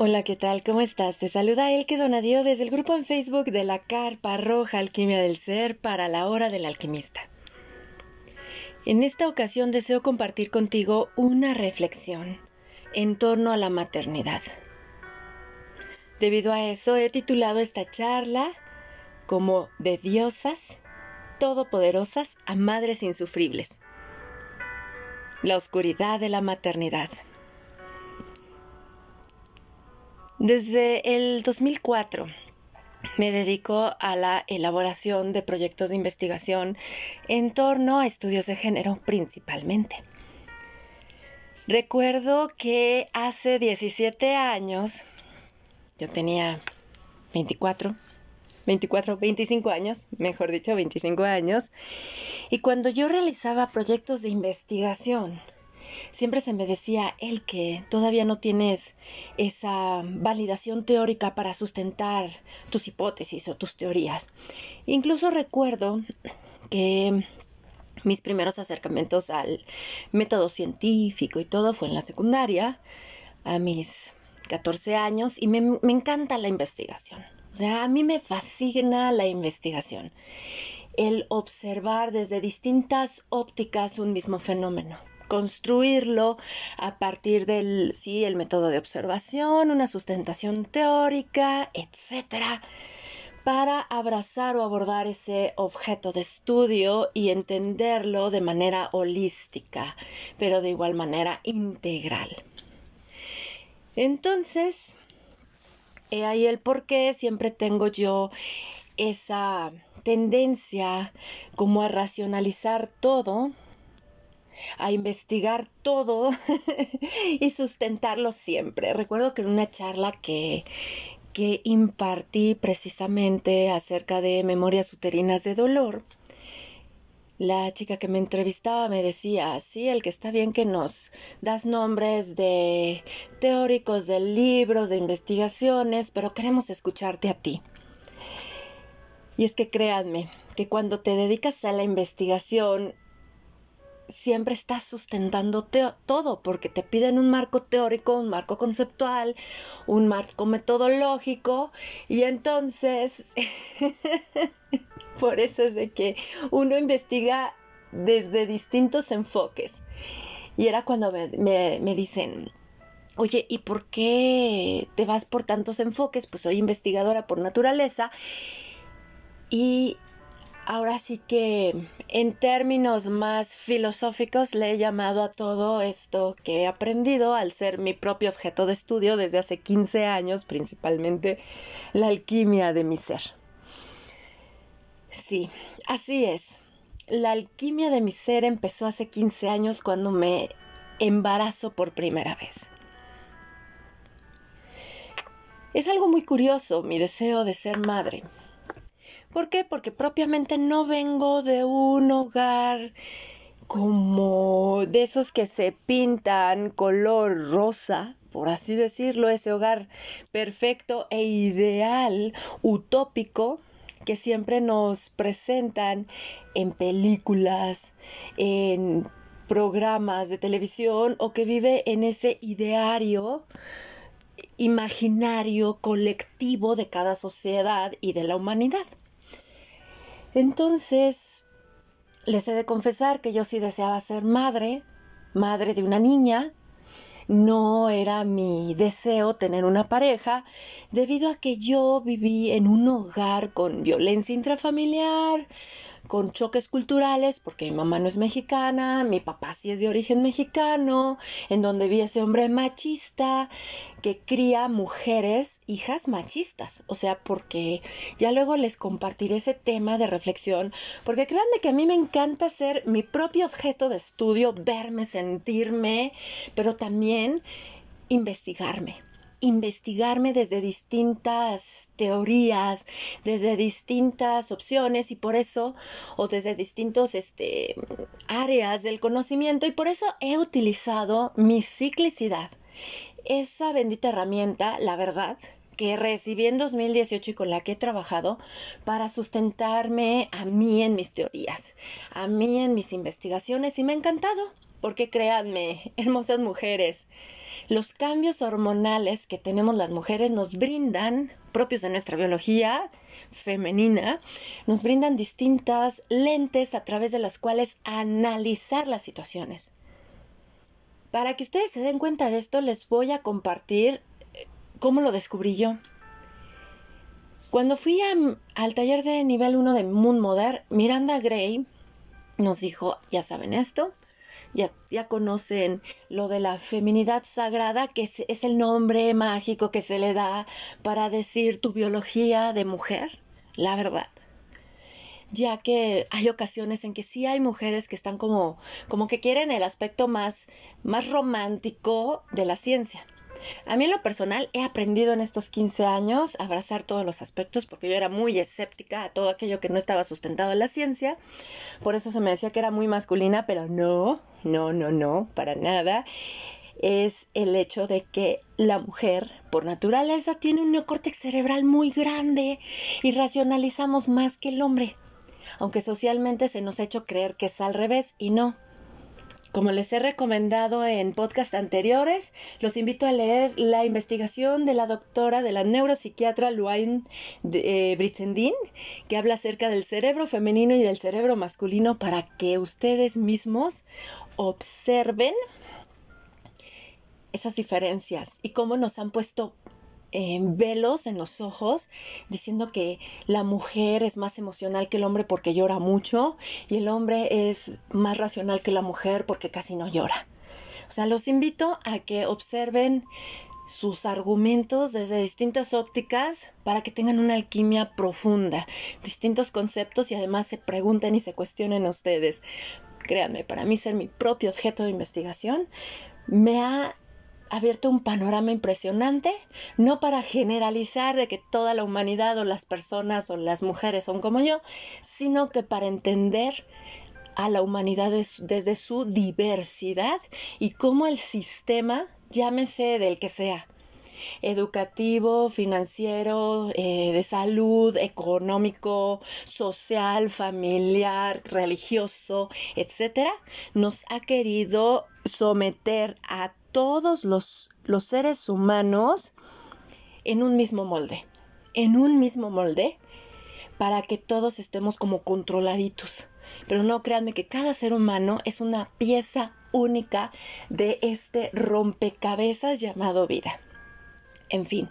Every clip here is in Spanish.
Hola, ¿qué tal? ¿Cómo estás? Te saluda Elke Donadío desde el grupo en Facebook de la Carpa Roja Alquimia del Ser para la Hora del Alquimista. En esta ocasión deseo compartir contigo una reflexión en torno a la maternidad. Debido a eso he titulado esta charla como de diosas todopoderosas a madres insufribles. La oscuridad de la maternidad. Desde el 2004 me dedico a la elaboración de proyectos de investigación en torno a estudios de género principalmente. Recuerdo que hace 17 años, yo tenía 24, 24, 25 años, mejor dicho, 25 años, y cuando yo realizaba proyectos de investigación, siempre se me decía, el que todavía no tienes esa validación teórica para sustentar tus hipótesis o tus teorías. Incluso recuerdo que mis primeros acercamientos al método científico y todo fue en la secundaria, a mis 14 años, y me, me encanta la investigación. O sea, a mí me fascina la investigación el observar desde distintas ópticas un mismo fenómeno construirlo a partir del, sí, el método de observación, una sustentación teórica, etcétera, para abrazar o abordar ese objeto de estudio y entenderlo de manera holística, pero de igual manera integral. Entonces, he ahí el por qué siempre tengo yo esa tendencia como a racionalizar todo a investigar todo y sustentarlo siempre. Recuerdo que en una charla que, que impartí precisamente acerca de memorias uterinas de dolor, la chica que me entrevistaba me decía, sí, el que está bien que nos das nombres de teóricos, de libros, de investigaciones, pero queremos escucharte a ti. Y es que créanme, que cuando te dedicas a la investigación siempre estás sustentando todo porque te piden un marco teórico, un marco conceptual, un marco metodológico y entonces por eso es de que uno investiga desde distintos enfoques. Y era cuando me, me dicen, oye, ¿y por qué te vas por tantos enfoques? Pues soy investigadora por naturaleza y ahora sí que en términos más filosóficos le he llamado a todo esto que he aprendido al ser mi propio objeto de estudio desde hace 15 años, principalmente la alquimia de mi ser. Sí, así es. La alquimia de mi ser empezó hace 15 años cuando me embarazo por primera vez. Es algo muy curioso mi deseo de ser madre. ¿Por qué? Porque propiamente no vengo de un hogar como de esos que se pintan color rosa, por así decirlo, ese hogar perfecto e ideal, utópico, que siempre nos presentan en películas, en programas de televisión o que vive en ese ideario imaginario colectivo de cada sociedad y de la humanidad. Entonces, les he de confesar que yo sí deseaba ser madre, madre de una niña. No era mi deseo tener una pareja, debido a que yo viví en un hogar con violencia intrafamiliar, con choques culturales, porque mi mamá no es mexicana, mi papá sí es de origen mexicano, en donde vi ese hombre machista que cría mujeres, hijas machistas. O sea, porque ya luego les compartiré ese tema de reflexión, porque créanme que a mí me encanta ser mi propio objeto de estudio, verme, sentirme, pero también investigarme investigarme desde distintas teorías, desde distintas opciones y por eso, o desde distintos este, áreas del conocimiento y por eso he utilizado mi ciclicidad, esa bendita herramienta, la verdad, que recibí en 2018 y con la que he trabajado para sustentarme a mí en mis teorías, a mí en mis investigaciones y me ha encantado porque créanme, hermosas mujeres, los cambios hormonales que tenemos las mujeres nos brindan, propios de nuestra biología femenina, nos brindan distintas lentes a través de las cuales analizar las situaciones. Para que ustedes se den cuenta de esto, les voy a compartir eh, cómo lo descubrí yo. Cuando fui al taller de nivel 1 de Moon Mother, Miranda Gray nos dijo, ya saben esto, ya, ya, conocen lo de la feminidad sagrada, que es, es, el nombre mágico que se le da para decir tu biología de mujer, la verdad. Ya que hay ocasiones en que sí hay mujeres que están como, como que quieren el aspecto más, más romántico de la ciencia. A mí en lo personal he aprendido en estos 15 años a abrazar todos los aspectos porque yo era muy escéptica a todo aquello que no estaba sustentado en la ciencia. Por eso se me decía que era muy masculina, pero no, no, no, no, para nada. Es el hecho de que la mujer, por naturaleza, tiene un neocórtex cerebral muy grande y racionalizamos más que el hombre. Aunque socialmente se nos ha hecho creer que es al revés y no. Como les he recomendado en podcast anteriores, los invito a leer la investigación de la doctora de la neuropsiquiatra Luain eh, que habla acerca del cerebro femenino y del cerebro masculino para que ustedes mismos observen esas diferencias y cómo nos han puesto velos en los ojos diciendo que la mujer es más emocional que el hombre porque llora mucho y el hombre es más racional que la mujer porque casi no llora. O sea, los invito a que observen sus argumentos desde distintas ópticas para que tengan una alquimia profunda, distintos conceptos y además se pregunten y se cuestionen ustedes. Créanme, para mí ser mi propio objeto de investigación me ha abierto un panorama impresionante, no para generalizar de que toda la humanidad o las personas o las mujeres son como yo, sino que para entender a la humanidad desde su diversidad y cómo el sistema, llámese del que sea, educativo, financiero, eh, de salud, económico, social, familiar, religioso, etcétera, nos ha querido someter a todos los, los seres humanos en un mismo molde, en un mismo molde, para que todos estemos como controladitos. Pero no créanme que cada ser humano es una pieza única de este rompecabezas llamado vida. En fin,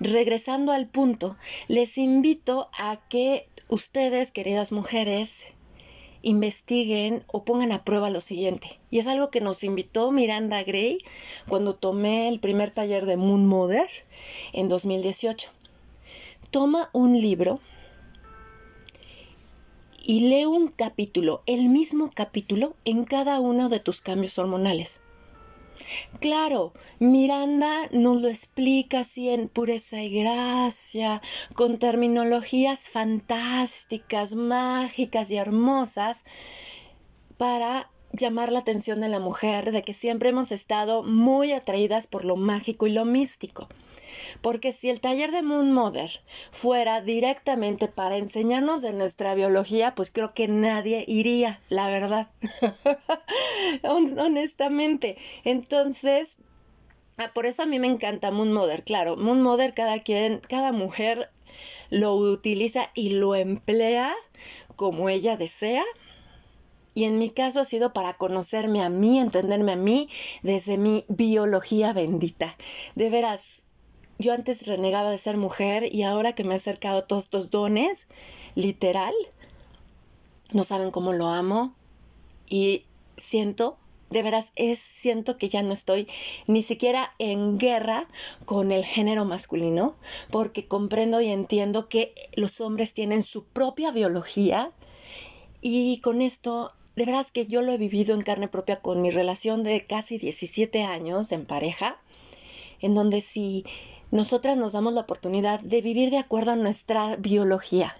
regresando al punto, les invito a que ustedes, queridas mujeres, investiguen o pongan a prueba lo siguiente. Y es algo que nos invitó Miranda Gray cuando tomé el primer taller de Moon Mother en 2018. Toma un libro y lee un capítulo, el mismo capítulo, en cada uno de tus cambios hormonales. Claro, Miranda nos lo explica así en pureza y gracia, con terminologías fantásticas, mágicas y hermosas, para llamar la atención de la mujer de que siempre hemos estado muy atraídas por lo mágico y lo místico. Porque si el taller de Moon Mother fuera directamente para enseñarnos de nuestra biología, pues creo que nadie iría, la verdad. Honestamente. Entonces, ah, por eso a mí me encanta Moon Mother. Claro, Moon Mother, cada quien, cada mujer lo utiliza y lo emplea como ella desea. Y en mi caso ha sido para conocerme a mí, entenderme a mí desde mi biología bendita. De veras, yo antes renegaba de ser mujer y ahora que me he acercado a todos estos dones, literal, no saben cómo lo amo y siento, de veras, es, siento que ya no estoy ni siquiera en guerra con el género masculino, porque comprendo y entiendo que los hombres tienen su propia biología y con esto de veras que yo lo he vivido en carne propia con mi relación de casi 17 años en pareja, en donde si nosotras nos damos la oportunidad de vivir de acuerdo a nuestra biología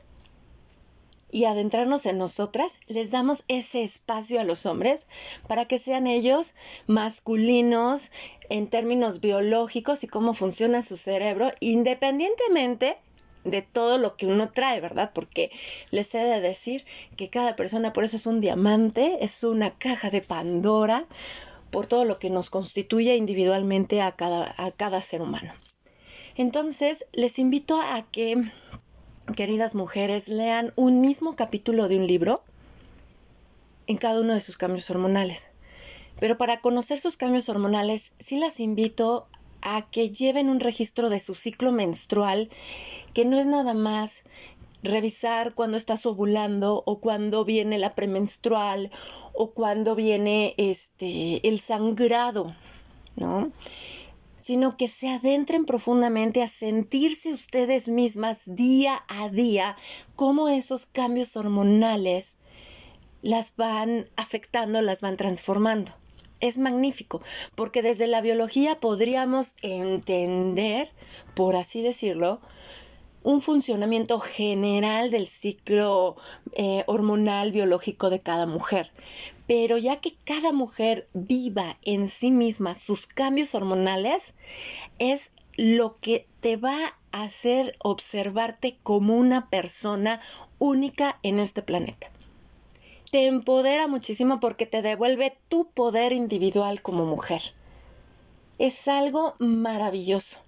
y adentrarnos en nosotras, les damos ese espacio a los hombres para que sean ellos masculinos en términos biológicos y cómo funciona su cerebro, independientemente de todo lo que uno trae, ¿verdad? Porque les he de decir que cada persona por eso es un diamante, es una caja de Pandora por todo lo que nos constituye individualmente a cada, a cada ser humano. Entonces, les invito a que, queridas mujeres, lean un mismo capítulo de un libro en cada uno de sus cambios hormonales. Pero para conocer sus cambios hormonales, sí las invito a que lleven un registro de su ciclo menstrual, que no es nada más revisar cuando estás ovulando o cuando viene la premenstrual o cuando viene este el sangrado, ¿no? Sino que se adentren profundamente a sentirse ustedes mismas día a día cómo esos cambios hormonales las van afectando, las van transformando. Es magnífico, porque desde la biología podríamos entender, por así decirlo, un funcionamiento general del ciclo eh, hormonal biológico de cada mujer. Pero ya que cada mujer viva en sí misma sus cambios hormonales, es lo que te va a hacer observarte como una persona única en este planeta te empodera muchísimo porque te devuelve tu poder individual como mujer. Es algo maravilloso.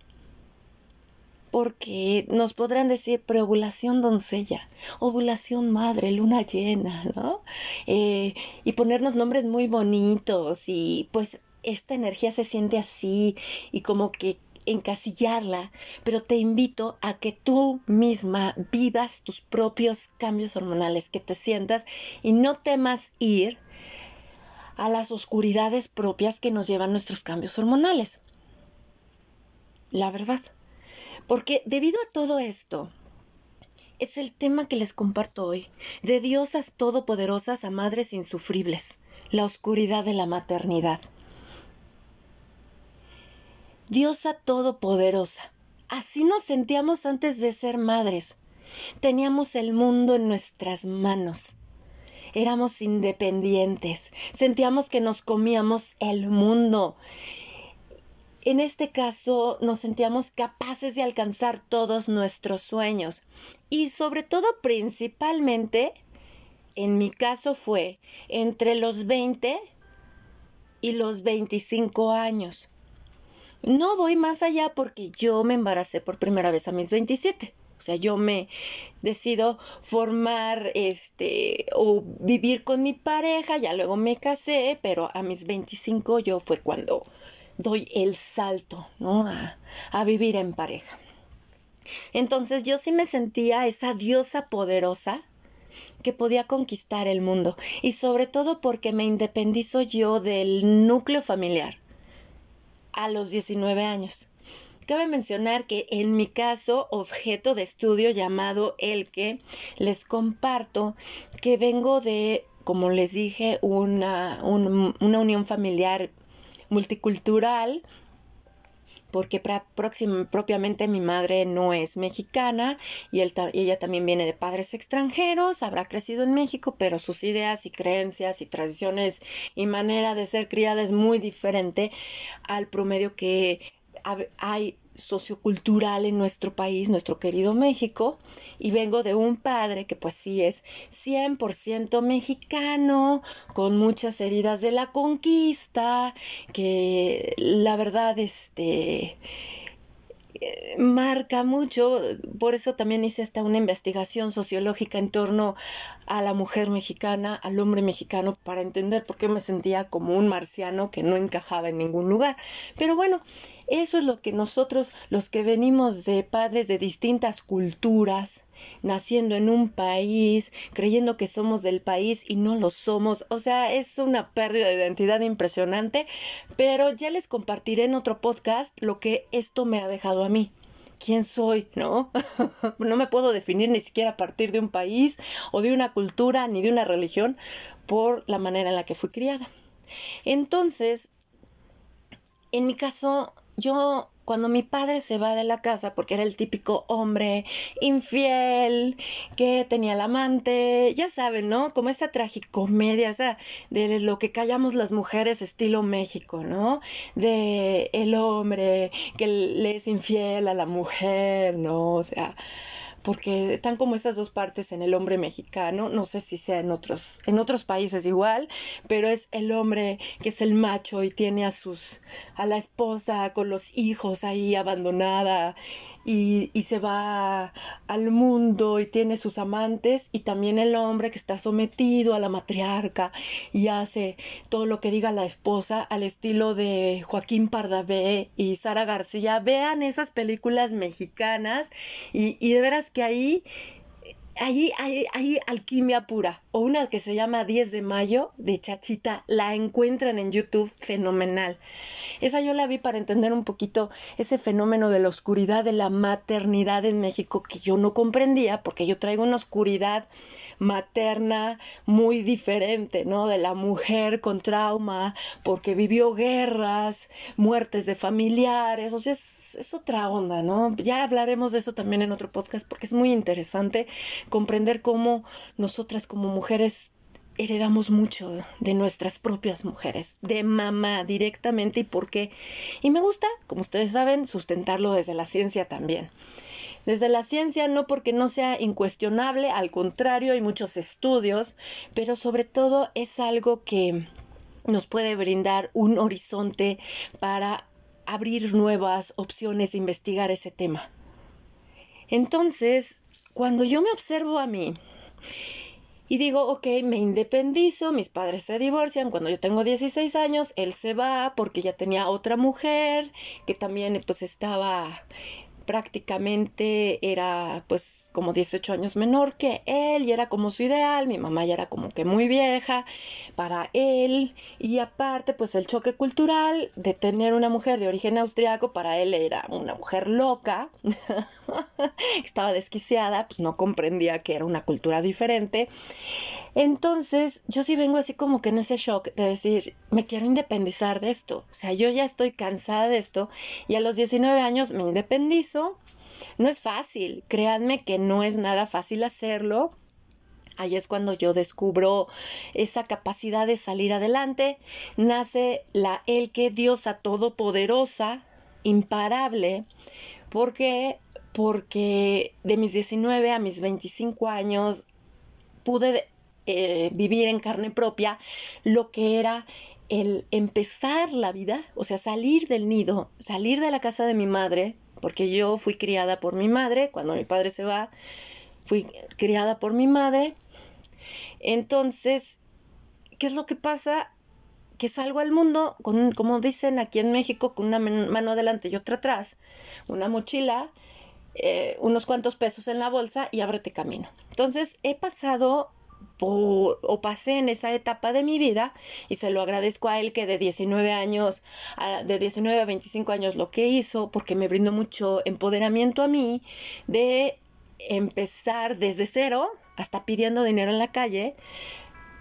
Porque nos podrán decir preovulación doncella, ovulación madre, luna llena, ¿no? Eh, y ponernos nombres muy bonitos y pues esta energía se siente así y como que encasillarla, pero te invito a que tú misma vivas tus propios cambios hormonales, que te sientas y no temas ir a las oscuridades propias que nos llevan nuestros cambios hormonales. La verdad. Porque debido a todo esto, es el tema que les comparto hoy, de diosas todopoderosas a madres insufribles, la oscuridad de la maternidad. Diosa Todopoderosa. Así nos sentíamos antes de ser madres. Teníamos el mundo en nuestras manos. Éramos independientes. Sentíamos que nos comíamos el mundo. En este caso nos sentíamos capaces de alcanzar todos nuestros sueños. Y sobre todo, principalmente, en mi caso fue entre los 20 y los 25 años. No voy más allá porque yo me embaracé por primera vez a mis 27. O sea, yo me decido formar este o vivir con mi pareja, ya luego me casé, pero a mis 25 yo fue cuando doy el salto, ¿no? A, a vivir en pareja. Entonces yo sí me sentía esa diosa poderosa que podía conquistar el mundo y sobre todo porque me independizo yo del núcleo familiar a los 19 años. Cabe mencionar que en mi caso, objeto de estudio llamado el que les comparto que vengo de, como les dije, una, una unión familiar multicultural porque propiamente mi madre no es mexicana y ella también viene de padres extranjeros, habrá crecido en México, pero sus ideas y creencias y tradiciones y manera de ser criada es muy diferente al promedio que hay sociocultural en nuestro país, nuestro querido México, y vengo de un padre que pues sí es 100% mexicano, con muchas heridas de la conquista, que la verdad este eh, marca mucho, por eso también hice hasta una investigación sociológica en torno a la mujer mexicana, al hombre mexicano, para entender por qué me sentía como un marciano que no encajaba en ningún lugar. Pero bueno, eso es lo que nosotros, los que venimos de padres de distintas culturas, naciendo en un país, creyendo que somos del país y no lo somos. O sea, es una pérdida de identidad impresionante, pero ya les compartiré en otro podcast lo que esto me ha dejado a mí. ¿Quién soy? ¿No? no me puedo definir ni siquiera a partir de un país o de una cultura ni de una religión por la manera en la que fui criada. Entonces, en mi caso, yo cuando mi padre se va de la casa, porque era el típico hombre infiel, que tenía el amante, ya saben, ¿no? Como esa tragicomedia, o sea, de lo que callamos las mujeres estilo México, ¿no? De el hombre que le es infiel a la mujer, ¿no? O sea, porque están como esas dos partes en el hombre mexicano, no sé si sea en otros, en otros países igual, pero es el hombre que es el macho y tiene a sus, a la esposa con los hijos ahí abandonada y, y se va al mundo y tiene sus amantes y también el hombre que está sometido a la matriarca y hace todo lo que diga la esposa al estilo de Joaquín Pardavé y Sara García. Vean esas películas mexicanas y, y de veras que ahí ahí hay, alquimia pura. O una que se llama 10 de mayo de Chachita, la encuentran en YouTube fenomenal. Esa yo la vi para entender un poquito ese fenómeno de la oscuridad de la maternidad en México que yo no comprendía porque yo traigo una oscuridad materna muy diferente, ¿no? De la mujer con trauma porque vivió guerras, muertes de familiares, o sea, es, es otra onda, ¿no? Ya hablaremos de eso también en otro podcast porque es muy interesante comprender cómo nosotras como mujeres heredamos mucho de nuestras propias mujeres, de mamá directamente y por qué. Y me gusta, como ustedes saben, sustentarlo desde la ciencia también. Desde la ciencia no porque no sea incuestionable, al contrario, hay muchos estudios, pero sobre todo es algo que nos puede brindar un horizonte para abrir nuevas opciones, investigar ese tema. Entonces, cuando yo me observo a mí y digo, ok, me independizo, mis padres se divorcian, cuando yo tengo 16 años, él se va porque ya tenía otra mujer que también pues estaba prácticamente era pues como 18 años menor que él y era como su ideal, mi mamá ya era como que muy vieja para él y aparte pues el choque cultural de tener una mujer de origen austriaco para él era una mujer loca, estaba desquiciada, pues no comprendía que era una cultura diferente. Entonces, yo sí vengo así como que en ese shock de decir, me quiero independizar de esto. O sea, yo ya estoy cansada de esto y a los 19 años me independizo. No es fácil, créanme que no es nada fácil hacerlo. Ahí es cuando yo descubro esa capacidad de salir adelante. Nace la El que diosa todopoderosa, imparable, porque porque de mis 19 a mis 25 años pude eh, vivir en carne propia lo que era el empezar la vida, o sea, salir del nido, salir de la casa de mi madre, porque yo fui criada por mi madre, cuando mi padre se va, fui criada por mi madre. Entonces, ¿qué es lo que pasa? Que salgo al mundo, con, como dicen aquí en México, con una mano adelante y otra atrás, una mochila, eh, unos cuantos pesos en la bolsa y ábrete camino. Entonces, he pasado o, pasé en esa etapa de mi vida y se lo agradezco a él que de 19 años, de 19 a 25 años lo que hizo, porque me brindó mucho empoderamiento a mí de empezar desde cero, hasta pidiendo dinero en la calle,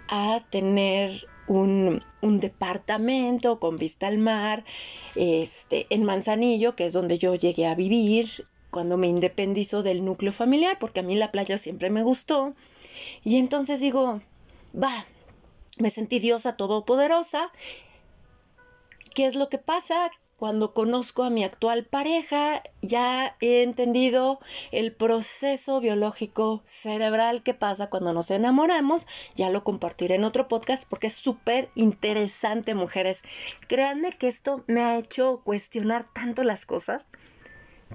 a tener un, un, departamento con vista al mar, este, en Manzanillo, que es donde yo llegué a vivir cuando me independizo del núcleo familiar, porque a mí la playa siempre me gustó. Y entonces digo, va, me sentí diosa todopoderosa. ¿Qué es lo que pasa? Cuando conozco a mi actual pareja, ya he entendido el proceso biológico cerebral que pasa cuando nos enamoramos. Ya lo compartiré en otro podcast porque es súper interesante, mujeres. Créanme que esto me ha hecho cuestionar tanto las cosas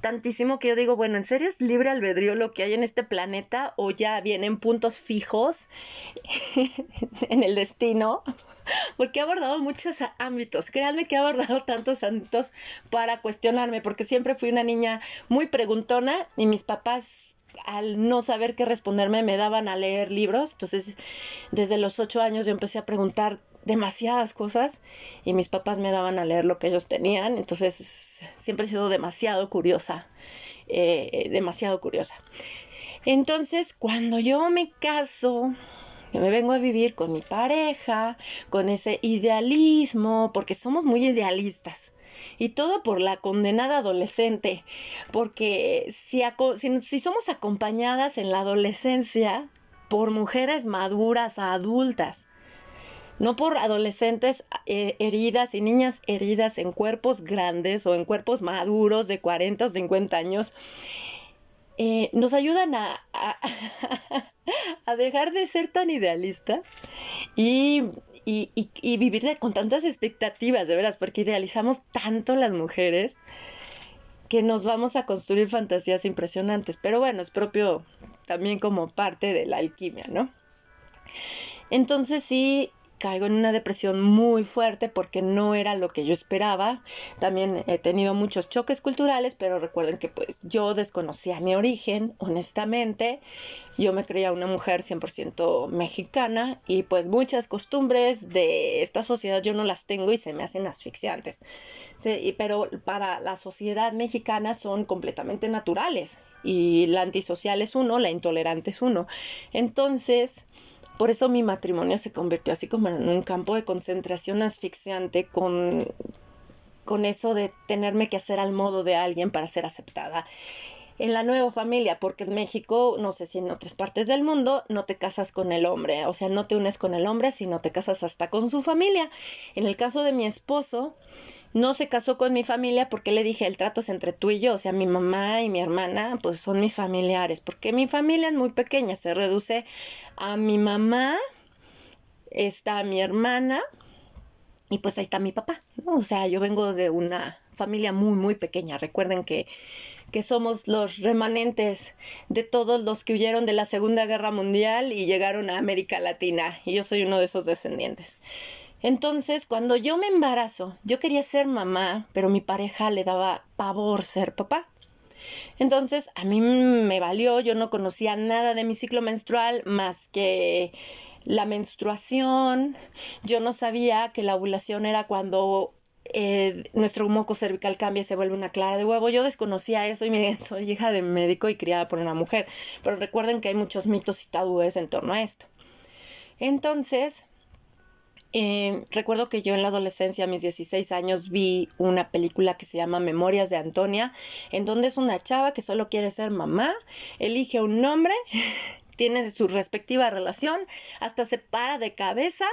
tantísimo que yo digo, bueno, ¿en serio es libre albedrío lo que hay en este planeta o ya vienen puntos fijos en el destino? Porque he abordado muchos ámbitos, créanme que he abordado tantos ámbitos para cuestionarme, porque siempre fui una niña muy preguntona y mis papás al no saber qué responderme me daban a leer libros, entonces desde los ocho años yo empecé a preguntar demasiadas cosas y mis papás me daban a leer lo que ellos tenían, entonces siempre he sido demasiado curiosa, eh, demasiado curiosa. Entonces, cuando yo me caso, me vengo a vivir con mi pareja, con ese idealismo, porque somos muy idealistas. Y todo por la condenada adolescente, porque si, si somos acompañadas en la adolescencia por mujeres maduras adultas, no por adolescentes eh, heridas y niñas heridas en cuerpos grandes o en cuerpos maduros de 40 o 50 años. eh, nos ayudan a, dejar de ser tan idealistas y, y, vivir con tantas expectativas, de veras, porque idealizamos tanto las mujeres que nos vamos a construir fantasías impresionantes. Pero bueno, es propio también como parte de la alquimia, ¿no? Entonces sí, caigo en una depresión muy fuerte porque no era lo que yo esperaba. También he tenido muchos choques culturales, pero recuerden que pues yo desconocía mi origen, honestamente. Yo me creía una mujer 100% mexicana y pues muchas costumbres de esta sociedad yo no las tengo y se me hacen asfixiantes. Sí, pero para la sociedad mexicana son completamente naturales y la antisocial es uno, la intolerante es uno. Entonces, por eso mi matrimonio se convirtió así como en un campo de concentración asfixiante con, con eso de tenerme que hacer al modo de alguien para ser aceptada en la nueva familia, porque en México, no sé si en otras partes del mundo, no te casas con el hombre, o sea, no te unes con el hombre, sino te casas hasta con su familia. En el caso de mi esposo, no se casó con mi familia porque le dije, el trato es entre tú y yo, o sea, mi mamá y mi hermana, pues son mis familiares, porque mi familia es muy pequeña, se reduce a mi mamá, está mi hermana, y pues ahí está mi papá, ¿no? O sea, yo vengo de una familia muy, muy pequeña. Recuerden que que somos los remanentes de todos los que huyeron de la Segunda Guerra Mundial y llegaron a América Latina, y yo soy uno de esos descendientes. Entonces, cuando yo me embarazo, yo quería ser mamá, pero mi pareja le daba pavor ser papá. Entonces, a mí me valió, yo no conocía nada de mi ciclo menstrual más que la menstruación. Yo no sabía que la ovulación era cuando eh, nuestro moco cervical cambia se vuelve una clara de huevo. Yo desconocía eso y miren, soy hija de médico y criada por una mujer, pero recuerden que hay muchos mitos y tabúes en torno a esto. Entonces, eh, recuerdo que yo en la adolescencia, a mis 16 años, vi una película que se llama Memorias de Antonia, en donde es una chava que solo quiere ser mamá, elige un nombre tiene su respectiva relación, hasta se para de cabeza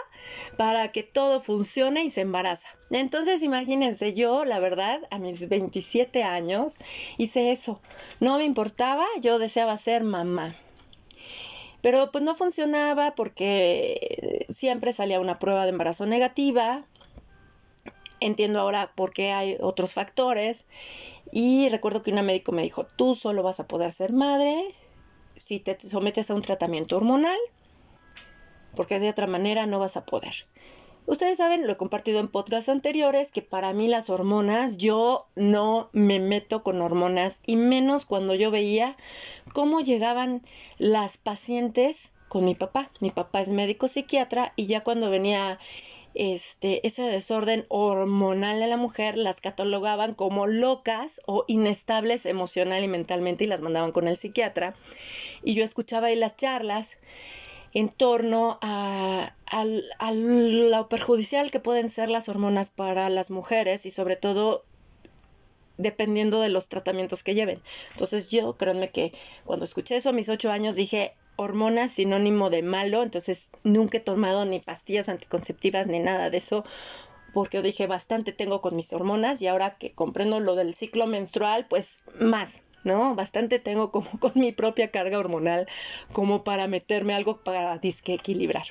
para que todo funcione y se embaraza. Entonces, imagínense, yo, la verdad, a mis 27 años hice eso. No me importaba, yo deseaba ser mamá. Pero pues no funcionaba porque siempre salía una prueba de embarazo negativa. Entiendo ahora por qué hay otros factores. Y recuerdo que una médico me dijo, tú solo vas a poder ser madre si te sometes a un tratamiento hormonal, porque de otra manera no vas a poder. Ustedes saben, lo he compartido en podcasts anteriores, que para mí las hormonas, yo no me meto con hormonas, y menos cuando yo veía cómo llegaban las pacientes con mi papá. Mi papá es médico psiquiatra y ya cuando venía este, ese desorden hormonal de la mujer las catalogaban como locas o inestables emocional y mentalmente y las mandaban con el psiquiatra. Y yo escuchaba ahí las charlas en torno a, a, lo perjudicial que pueden ser las hormonas para las mujeres y sobre todo dependiendo de los tratamientos que lleven. Entonces yo, créanme que cuando escuché eso a mis ocho años dije, hormonas sinónimo de malo, entonces nunca he tomado ni pastillas anticonceptivas ni nada de eso, porque dije bastante tengo con mis hormonas y ahora que comprendo lo del ciclo menstrual, pues más. ¿No? Bastante tengo como con mi propia carga hormonal como para meterme algo para disque equilibrar.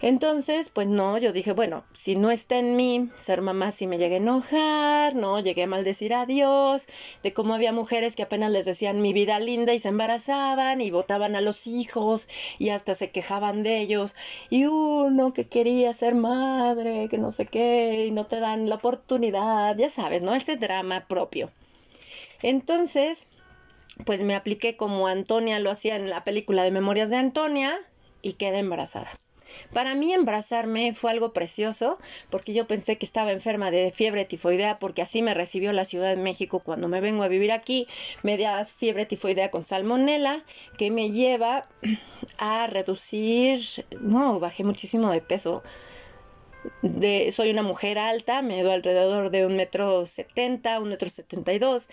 Entonces, pues no, yo dije, bueno, si no está en mí ser mamá, si me llegué a enojar, ¿no? Llegué a maldecir a Dios, de cómo había mujeres que apenas les decían mi vida linda y se embarazaban y votaban a los hijos y hasta se quejaban de ellos. Y uno que quería ser madre, que no sé qué, y no te dan la oportunidad, ya sabes, ¿no? Ese drama propio. Entonces, pues me apliqué como Antonia lo hacía en la película de Memorias de Antonia y quedé embarazada. Para mí embarazarme fue algo precioso porque yo pensé que estaba enferma de fiebre tifoidea porque así me recibió la Ciudad de México cuando me vengo a vivir aquí, media fiebre tifoidea con salmonela que me lleva a reducir, no, bajé muchísimo de peso. De, soy una mujer alta, me doy alrededor de un metro setenta, un metro setenta y dos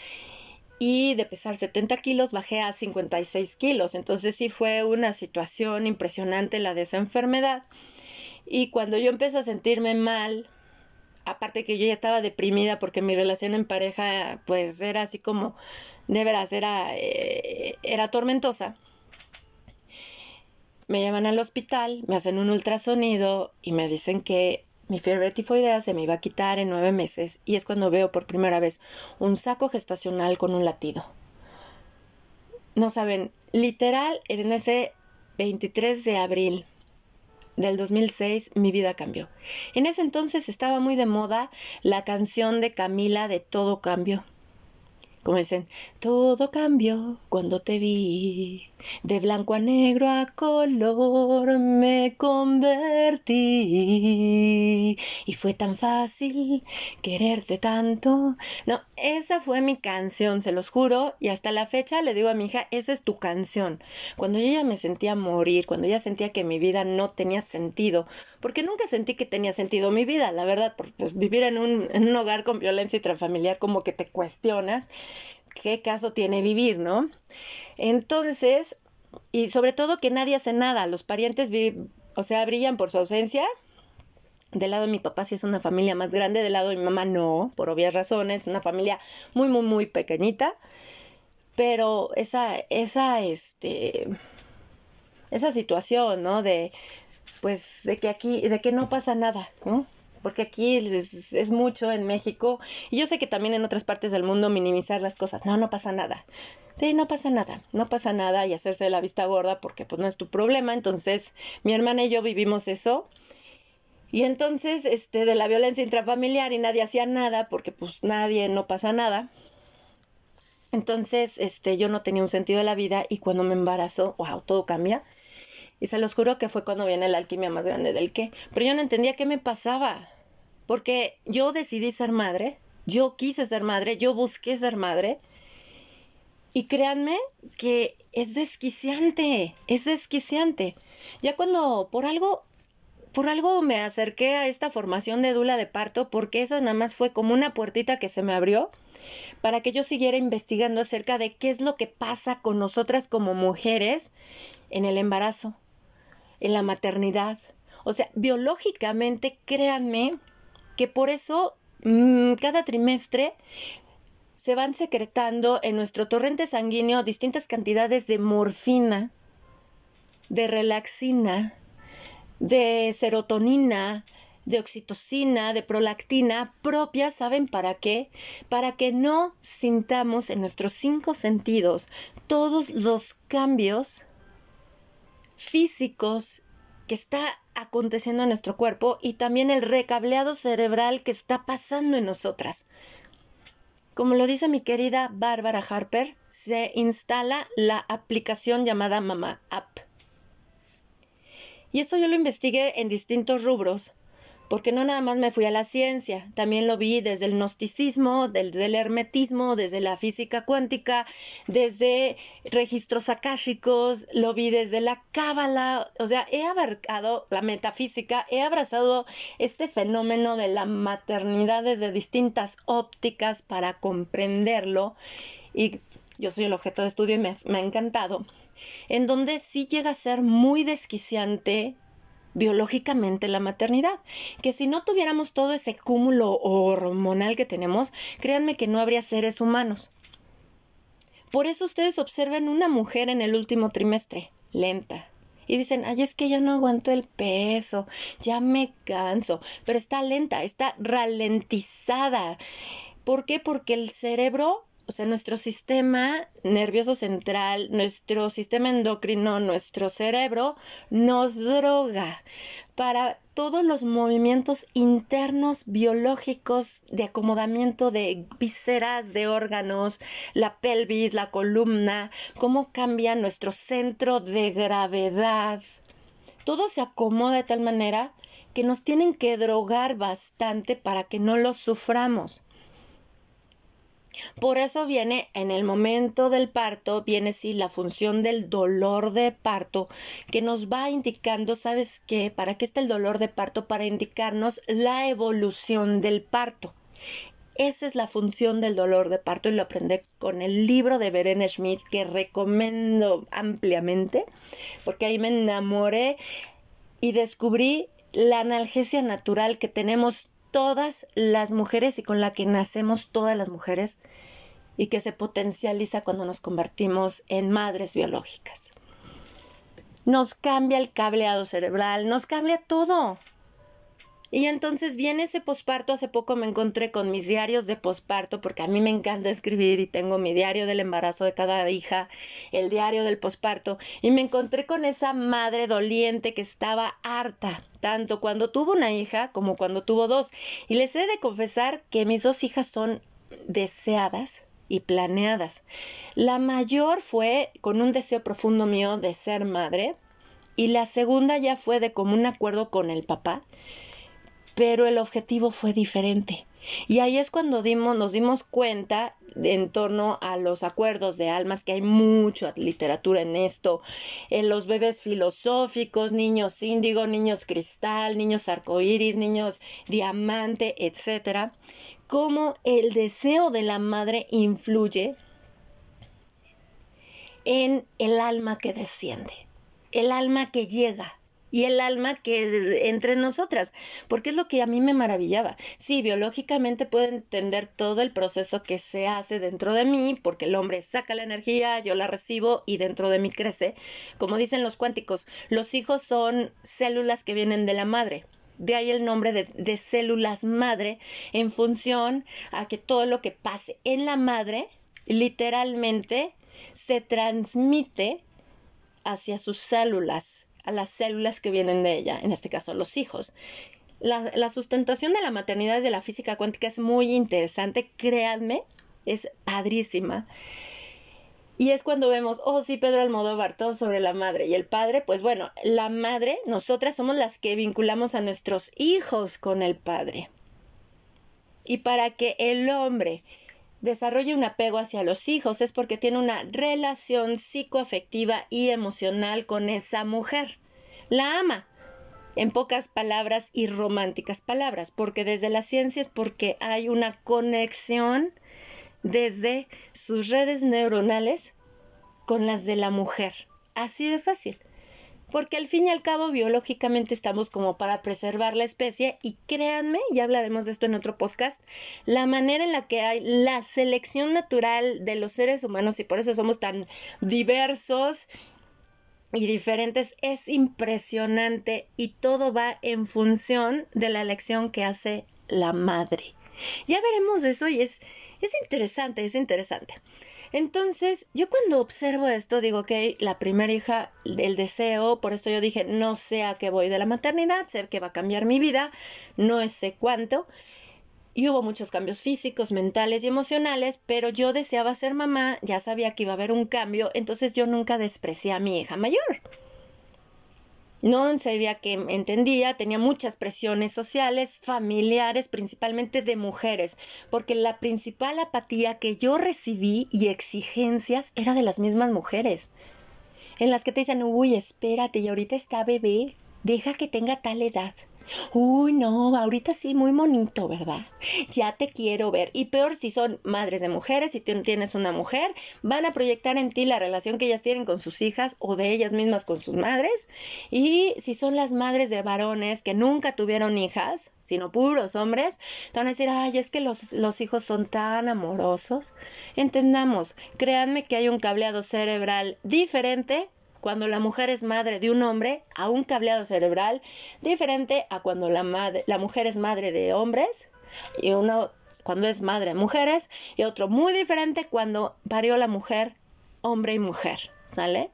y de pesar 70 kilos bajé a 56 kilos. Entonces sí fue una situación impresionante la de esa enfermedad. Y cuando yo empecé a sentirme mal, aparte que yo ya estaba deprimida porque mi relación en pareja pues era así como de veras, era, eh, era tormentosa. Me llevan al hospital, me hacen un ultrasonido y me dicen que mi fiebre tifoidea se me iba a quitar en nueve meses y es cuando veo por primera vez un saco gestacional con un latido. No saben, literal, en ese 23 de abril del 2006 mi vida cambió. En ese entonces estaba muy de moda la canción de Camila de Todo Cambio como dicen, todo cambió cuando te vi, de blanco a negro a color me convertí y fue tan fácil quererte tanto. No, esa fue mi canción, se los juro, y hasta la fecha le digo a mi hija, esa es tu canción. Cuando yo ya me sentía morir, cuando ya sentía que mi vida no tenía sentido, porque nunca sentí que tenía sentido mi vida, la verdad, porque pues, vivir en un, en un hogar con violencia intrafamiliar como que te cuestionas qué caso tiene vivir, ¿no? Entonces, y sobre todo que nadie hace nada, los parientes, o sea, brillan por su ausencia. Del lado de mi papá sí es una familia más grande, del lado de mi mamá no, por obvias razones, una familia muy, muy, muy pequeñita. Pero esa, esa, este, esa situación, ¿no? De, pues, de que aquí, de que no pasa nada, ¿no? Porque aquí es, mucho en México y yo sé que también en otras partes del mundo minimizar las cosas. No, no pasa nada. Sí, no pasa nada, no pasa nada y hacerse la vista gorda porque pues no es tu problema. Entonces, mi hermana y yo vivimos eso. Y entonces, este, de la violencia intrafamiliar y nadie hacía nada porque pues nadie, no pasa nada. Entonces, este, yo no tenía un sentido de la vida y cuando me embarazó, wow, todo cambia. Y se los juro que fue cuando viene la alquimia más grande del que. Pero yo no entendía qué me pasaba porque yo decidí ser madre, yo quise ser madre, yo busqué ser madre. Y créanme que es desquiciante, es desquiciante. Ya cuando por algo, por algo me acerqué a esta formación de dula de parto, porque esa nada más fue como una puertita que se me abrió para que yo siguiera investigando acerca de qué es lo que pasa con nosotras como mujeres en el embarazo, en la maternidad. O sea, biológicamente, créanme que por eso mm, cada trimestre se van secretando en nuestro torrente sanguíneo distintas cantidades de morfina, de relaxina, de serotonina, de oxitocina, de prolactina, propias, ¿saben para qué? Para que no sintamos en nuestros cinco sentidos todos los cambios físicos que está aconteciendo en nuestro cuerpo y también el recableado cerebral que está pasando en nosotras. Como lo dice mi querida Bárbara Harper, se instala la aplicación llamada Mama App. Y esto yo lo investigué en distintos rubros porque no nada más me fui a la ciencia, también lo vi desde el gnosticismo, desde el hermetismo, desde la física cuántica, desde registros akáshicos, lo vi desde la cábala, o sea, he abarcado la metafísica, he abrazado este fenómeno de la maternidad desde distintas ópticas para comprenderlo. Y yo soy el objeto de estudio y me, me ha encantado, en donde sí llega a ser muy desquiciante biológicamente la maternidad. Que si no tuviéramos todo ese cúmulo hormonal que tenemos, créanme que no habría seres humanos. Por eso ustedes observen una mujer en el último trimestre, lenta. Y dicen, ay, es que ya no aguanto el peso, ya me canso, pero está lenta, está ralentizada. ¿Por qué? Porque el cerebro o sea, nuestro sistema nervioso central, nuestro sistema endocrino, nuestro cerebro nos droga para todos los movimientos internos biológicos de acomodamiento de vísceras, de órganos, la pelvis, la columna, cómo cambia nuestro centro de gravedad. Todo se acomoda de tal manera que nos tienen que drogar bastante para que no lo suframos. Por eso viene en el momento del parto, viene sí la función del dolor de parto, que nos va indicando, ¿sabes qué? ¿Para qué está el dolor de parto? Para indicarnos la evolución del parto. Esa es la función del dolor de parto y lo aprendí con el libro de Berene Schmidt que recomiendo ampliamente porque ahí me enamoré y descubrí la analgesia natural que tenemos todas las mujeres y con la que nacemos todas las mujeres, y que se potencializa cuando nos convertimos en madres biológicas. Nos cambia el cableado cerebral, nos cambia todo. Y entonces viene ese posparto, hace poco me encontré con mis diarios de posparto, porque a mí me encanta escribir y tengo mi diario del embarazo de cada hija, el diario del posparto, y me encontré con esa madre doliente que estaba harta, tanto cuando tuvo una hija como cuando tuvo dos. Y les he de confesar que mis dos hijas son deseadas y planeadas. La mayor fue con un deseo profundo mío de ser madre, y la segunda ya fue de común acuerdo con el papá pero el objetivo fue diferente. Y ahí es cuando dimos, nos dimos cuenta en torno a los acuerdos de almas, que hay mucha literatura en esto, en los bebés filosóficos, niños índigo, niños cristal, niños arcoíris, niños diamante, etcétera, cómo el deseo de la madre influye en el alma que desciende, el alma que llega, y el alma que entre nosotras, porque es lo que a mí me maravillaba. Sí, biológicamente puedo entender todo el proceso que se hace dentro de mí, porque el hombre saca la energía, yo la recibo y dentro de mí crece. Como dicen los cuánticos, los hijos son células que vienen de la madre. De ahí el nombre de, de células madre en función a que todo lo que pase en la madre literalmente se transmite hacia sus células a las células que vienen de ella, en este caso los hijos. La, sustentación de la maternidad de la física cuántica es muy interesante, créanme, es padrísima. Y es cuando vemos, oh sí, Pedro Almodóvar, todo sobre la madre y el padre, pues bueno, la madre, nosotras somos las que vinculamos a nuestros hijos con el padre. Y para que el hombre desarrolle un apego hacia los hijos es porque tiene una relación psicoafectiva y emocional con esa mujer. La ama, en pocas palabras y románticas palabras, porque desde la ciencia es porque hay una conexión desde sus redes neuronales con las de la mujer. Así de fácil porque al fin y al cabo biológicamente estamos como para preservar la especie y créanme, ya hablaremos de esto en otro podcast, la manera en la que hay la selección natural de los seres humanos y por eso somos tan diversos y diferentes es impresionante y todo va en función de la elección que hace la madre. Ya veremos eso y es, es interesante, es interesante. Entonces, yo cuando observo esto, digo que la primera hija, del deseo, por eso yo dije, no sé a qué voy de la maternidad, sé que va a cambiar mi vida, no sé cuánto. Y hubo muchos cambios físicos, mentales y emocionales, pero yo deseaba ser mamá, ya sabía que iba a haber un cambio, entonces yo nunca desprecié a mi hija mayor no sabía que entendía, tenía muchas presiones sociales, familiares, principalmente de mujeres, porque la principal apatía que yo recibí y exigencias era de las mismas mujeres, en las que te dicen, uy, espérate, y ahorita está bebé, deja que tenga tal edad. Uy, no, ahorita sí, muy bonito, ¿verdad? Ya te quiero ver. Y peor si son madres de mujeres, si tú tienes una mujer, van a proyectar en ti la relación que ellas tienen con sus hijas o de ellas mismas con sus madres. Y si son las madres de varones que nunca tuvieron hijas, sino puros hombres, te van a decir, ay, es que los, los hijos son tan amorosos. Entendamos, créanme que hay un cableado cerebral diferente cuando la mujer es madre de un hombre a un cableado cerebral diferente a cuando la, la mujer es madre de hombres y uno cuando es madre de mujeres y otro muy diferente cuando parió la mujer hombre y mujer, ¿sale?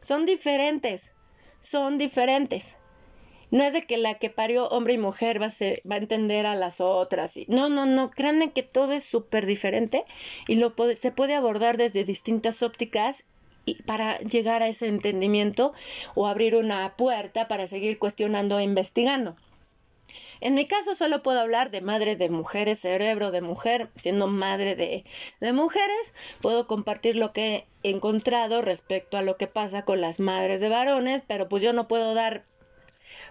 Son diferentes, son diferentes. No es de que la que parió hombre y mujer va a, va a entender a las otras. No, no, no. Créanme que todo es súper diferente y lo se puede abordar desde distintas ópticas para llegar a ese entendimiento o abrir una puerta para seguir cuestionando e investigando. En mi caso solo puedo hablar de madre de mujeres, cerebro de mujer, siendo madre de, de, mujeres, puedo compartir lo que he encontrado respecto a lo que pasa con las madres de varones, pero pues yo no puedo dar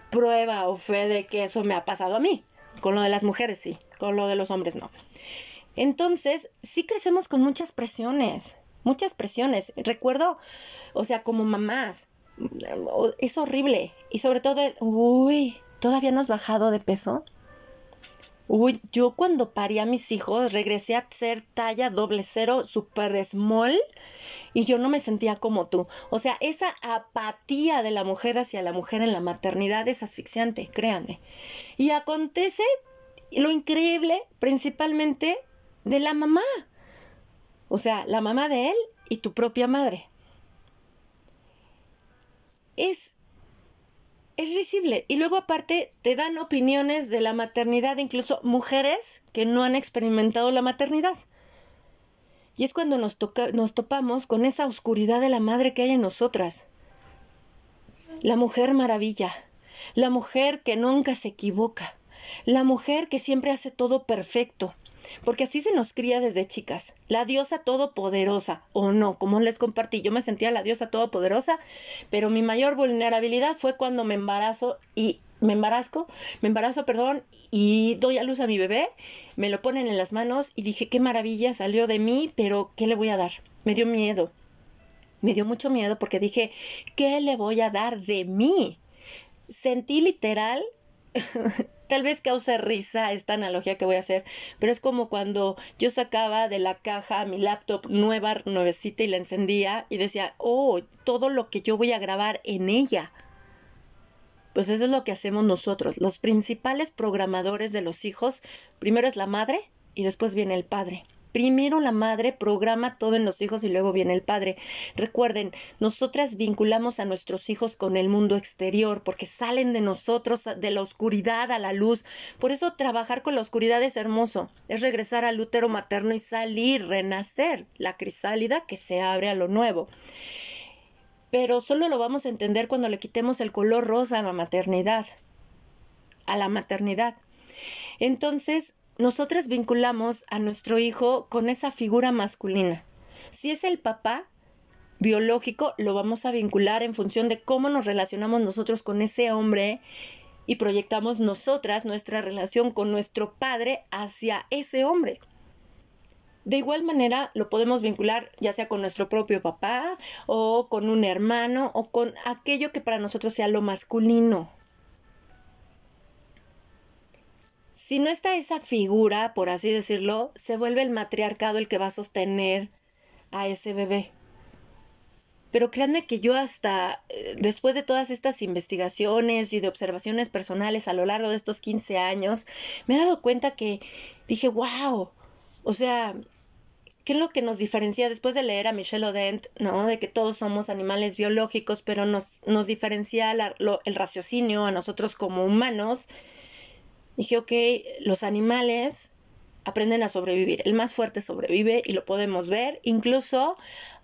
prueba o fe de que eso me ha pasado a mí. Con lo de las mujeres sí, con lo de los hombres no. Entonces, sí crecemos con muchas presiones muchas presiones. Recuerdo, o sea, como mamás, es horrible. Y sobre todo, uy, ¿todavía no has bajado de peso? Uy, yo cuando parí a mis hijos regresé a ser talla doble cero, super small, y yo no me sentía como tú. O sea, esa apatía de la mujer hacia la mujer en la maternidad es asfixiante, créanme. Y acontece lo increíble, principalmente de la mamá. O sea, la mamá de él y tu propia madre. Es es visible. Y luego aparte te dan opiniones de la maternidad, incluso mujeres que no han experimentado la maternidad. Y es cuando nos, toca, nos topamos con esa oscuridad de la madre que hay en nosotras. La mujer maravilla, la mujer que nunca se equivoca, la mujer que siempre hace todo perfecto, porque así se nos cría desde chicas, la diosa todopoderosa, o no, como les compartí, yo me sentía la diosa todopoderosa, pero mi mayor vulnerabilidad fue cuando me embarazo y me embarazco, me embarazo, perdón, y doy a luz a mi bebé, me lo ponen en las manos y dije, qué maravilla, salió de mí, pero ¿qué le voy a dar? Me dio miedo, me dio mucho miedo porque dije, ¿qué le voy a dar de mí? Sentí literal tal vez cause risa esta analogía que voy a hacer, pero es como cuando yo sacaba de la caja mi laptop nueva, nuevecita y la encendía y decía, oh, todo lo que yo voy a grabar en ella. Pues eso es lo que hacemos nosotros. Los principales programadores de los hijos, primero es la madre y después viene el padre. Primero la madre programa todo en los hijos y luego viene el padre. Recuerden, nosotras vinculamos a nuestros hijos con el mundo exterior porque salen de nosotros, de la oscuridad a la luz. Por eso trabajar con la oscuridad es hermoso. Es regresar al útero materno y salir, renacer, la crisálida que se abre a lo nuevo pero solo lo vamos a entender cuando le quitemos el color rosa a la maternidad, a la maternidad. Entonces, nosotras vinculamos a nuestro hijo con esa figura masculina. Si es el papá biológico, lo vamos a vincular en función de cómo nos relacionamos nosotros con ese hombre y proyectamos nosotras nuestra relación con nuestro padre hacia ese hombre. De igual manera lo podemos vincular ya sea con nuestro propio papá o con un hermano o con aquello que para nosotros sea lo masculino. Si no está esa figura, por así decirlo, se vuelve el matriarcado el que va a sostener a ese bebé. Pero créanme que yo hasta eh, después de todas estas investigaciones y de observaciones personales a lo largo de estos 15 años, me he dado cuenta que dije, wow, o sea, ¿qué es lo que nos diferencia después de leer a Michelle Odent, ¿no? De que todos somos animales biológicos, pero nos, nos diferencia el raciocinio a nosotros como humanos. Dije, ok, los animales aprenden a sobrevivir. El más fuerte sobrevive y lo podemos ver. Incluso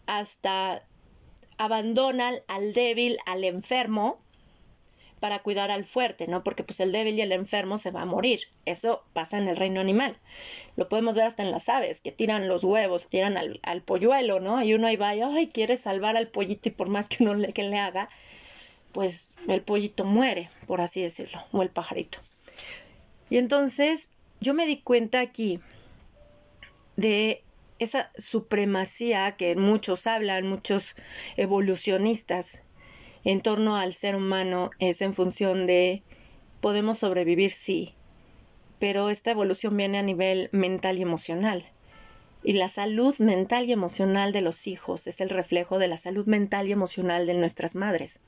hasta abandonan al débil, al enfermo, para cuidar al fuerte, ¿no? Porque pues el débil y el enfermo se va a morir. Eso pasa en el reino animal. Lo podemos ver hasta en las aves, que tiran los huevos, tiran al, polluelo, ¿no? Y uno ahí va y, ay, quiere salvar al pollito y por más que uno le, que le haga, pues el pollito muere, por así decirlo, o el pajarito. Y entonces yo me di cuenta aquí de esa supremacía que muchos hablan, muchos evolucionistas, en torno al ser humano es en función de podemos sobrevivir, sí, pero esta evolución viene a nivel mental y emocional. Y la salud mental y emocional de los hijos es el reflejo de la salud mental y emocional de nuestras madres.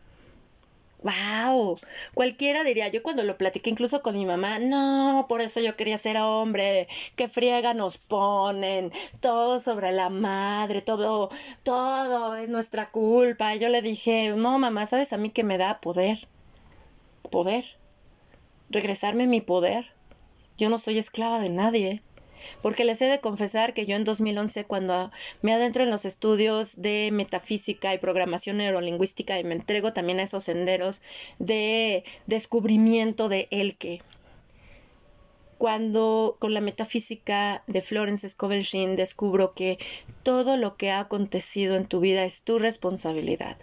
¡Wow! Cualquiera diría, yo cuando lo platiqué incluso con mi mamá, no, por eso yo quería ser hombre, qué friega nos ponen, todo sobre la madre, todo, todo es nuestra culpa. Yo le dije, no, mamá, ¿sabes a mí que me da poder? Poder. Regresarme mi poder. Yo no soy esclava de nadie. Porque les he de confesar que yo en 2011, cuando me adentro en los estudios de metafísica y programación neurolingüística y me entrego también a esos senderos de descubrimiento de el que, cuando con la metafísica de Florence Scovel descubro que todo lo que ha acontecido en tu vida es tu responsabilidad.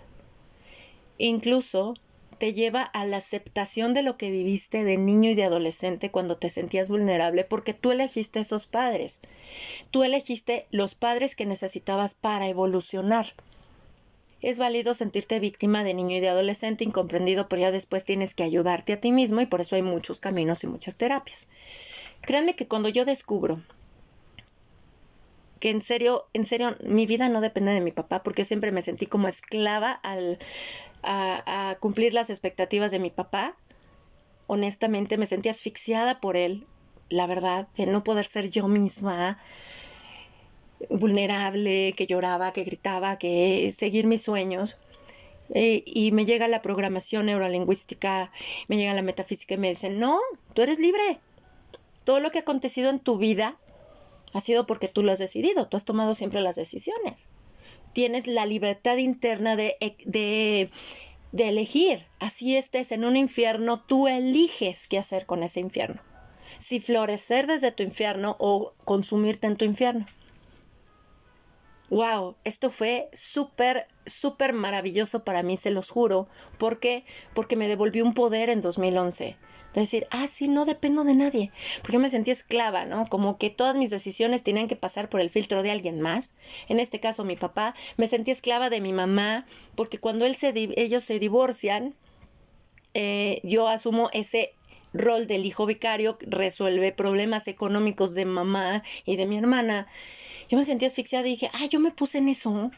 Incluso te lleva a la aceptación de lo que viviste de niño y de adolescente cuando te sentías vulnerable, porque tú elegiste esos padres. Tú elegiste los padres que necesitabas para evolucionar. Es válido sentirte víctima de niño y de adolescente incomprendido, pero ya después tienes que ayudarte a ti mismo y por eso hay muchos caminos y muchas terapias. Créanme que cuando yo descubro que en serio, en serio, mi vida no depende de mi papá, porque siempre me sentí como esclava al, a, cumplir las expectativas de mi papá. Honestamente me sentí asfixiada por él, la verdad, de no poder ser yo misma, vulnerable, que lloraba, que gritaba, que seguir mis sueños. Eh, y me llega la programación neurolingüística, me llega la metafísica y me dicen, no, tú eres libre. Todo lo que ha acontecido en tu vida ha sido porque tú lo has decidido, tú has tomado siempre las decisiones. Tienes la libertad interna de, de, de elegir. Así estés en un infierno, tú eliges qué hacer con ese infierno. Si florecer desde tu infierno o consumirte en tu infierno wow, esto fue súper, súper maravilloso para mí, se los juro. ¿Por qué? Porque me devolvió un poder en 2011. De decir, ah, sí, no dependo de nadie. Porque me sentí esclava, ¿no? Como que todas mis decisiones tenían que pasar por el filtro de alguien más. En este caso, mi papá. Me sentí esclava de mi mamá. Porque cuando él se, ellos se divorcian, eh, yo asumo ese rol del hijo vicario, resuelve problemas económicos de mamá y de mi hermana yo me sentía asfixiada y dije, ah, yo me puse en eso.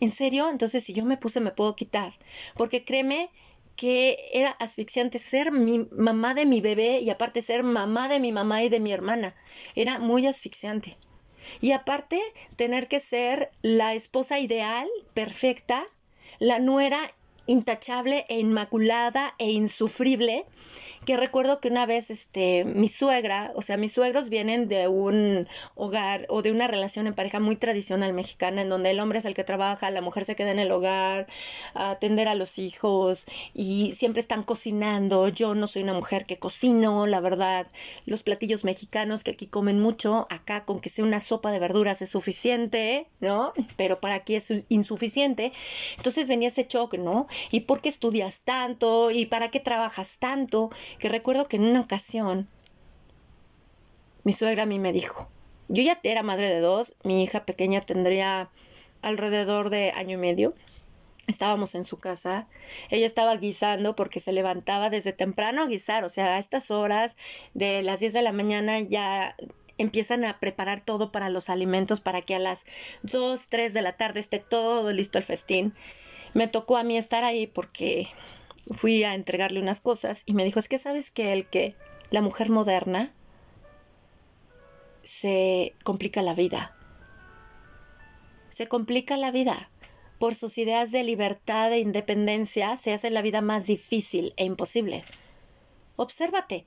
¿En serio? Entonces, si yo me puse, me puedo quitar. Porque créeme que era asfixiante ser mi mamá de mi bebé y aparte ser mamá de mi mamá y de mi hermana. Era muy asfixiante. Y aparte, tener que ser la esposa ideal, perfecta, la nuera intachable e inmaculada e insufrible que recuerdo que una vez este mi suegra, o sea, mis suegros vienen de un hogar o de una relación en pareja muy tradicional mexicana en donde el hombre es el que trabaja, la mujer se queda en el hogar, a atender a los hijos y siempre están cocinando. Yo no soy una mujer que cocino, la verdad. Los platillos mexicanos que aquí comen mucho, acá con que sea una sopa de verduras es suficiente, ¿no? Pero para aquí es insuficiente. Entonces venía ese choque, ¿no? ¿Y por qué estudias tanto? ¿Y para qué trabajas tanto? Que recuerdo que en una ocasión mi suegra a mí me dijo, yo ya era madre de dos, mi hija pequeña tendría alrededor de año y medio. Estábamos en su casa, ella estaba guisando porque se levantaba desde temprano a guisar, o sea, a estas horas de las 10 de la mañana ya empiezan a preparar todo para los alimentos para que a las 2, 3 de la tarde esté todo listo el festín. Me tocó a mí estar ahí porque fui a entregarle unas cosas y me dijo, es que sabes que el que la mujer moderna se complica la vida. Se complica la vida. Por sus ideas de libertad e independencia se hace la vida más difícil e imposible. Obsérvate,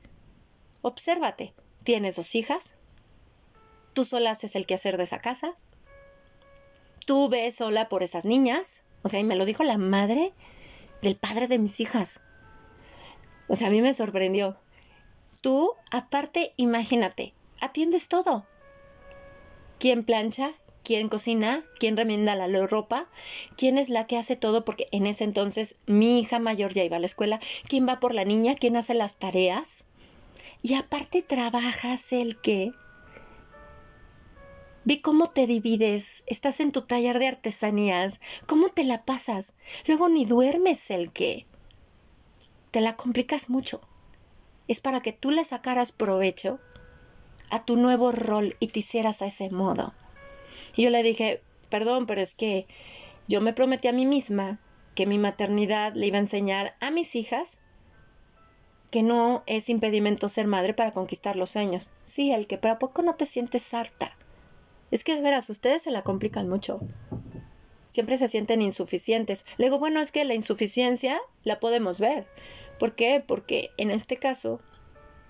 obsérvate. ¿Tienes dos hijas? ¿Tú sola haces el quehacer de esa casa? ¿Tú ves sola por esas niñas? O sea, y me lo dijo la madre del padre de mis hijas. O sea, a mí me sorprendió. Tú, aparte, imagínate, atiendes todo. ¿Quién plancha? ¿Quién cocina? ¿Quién remienda la ropa? ¿Quién es la que hace todo? Porque en ese entonces mi hija mayor ya iba a la escuela. ¿Quién va por la niña? ¿Quién hace las tareas? Y aparte trabajas el qué? Vi cómo te divides, estás en tu taller de artesanías, cómo te la pasas, luego ni duermes el qué. Te la complicas mucho. Es para que tú le sacaras provecho a tu nuevo rol y te hicieras a ese modo. Y yo le dije, perdón, pero es que yo me prometí a mí misma que mi maternidad le iba a enseñar a mis hijas que no es impedimento ser madre para conquistar los sueños. Sí, el que, pero ¿a poco no te sientes harta? Es que de veras, ustedes se la complican mucho. Siempre se sienten insuficientes. Luego, bueno, es que la insuficiencia la podemos ver. ¿Por qué? Porque en este caso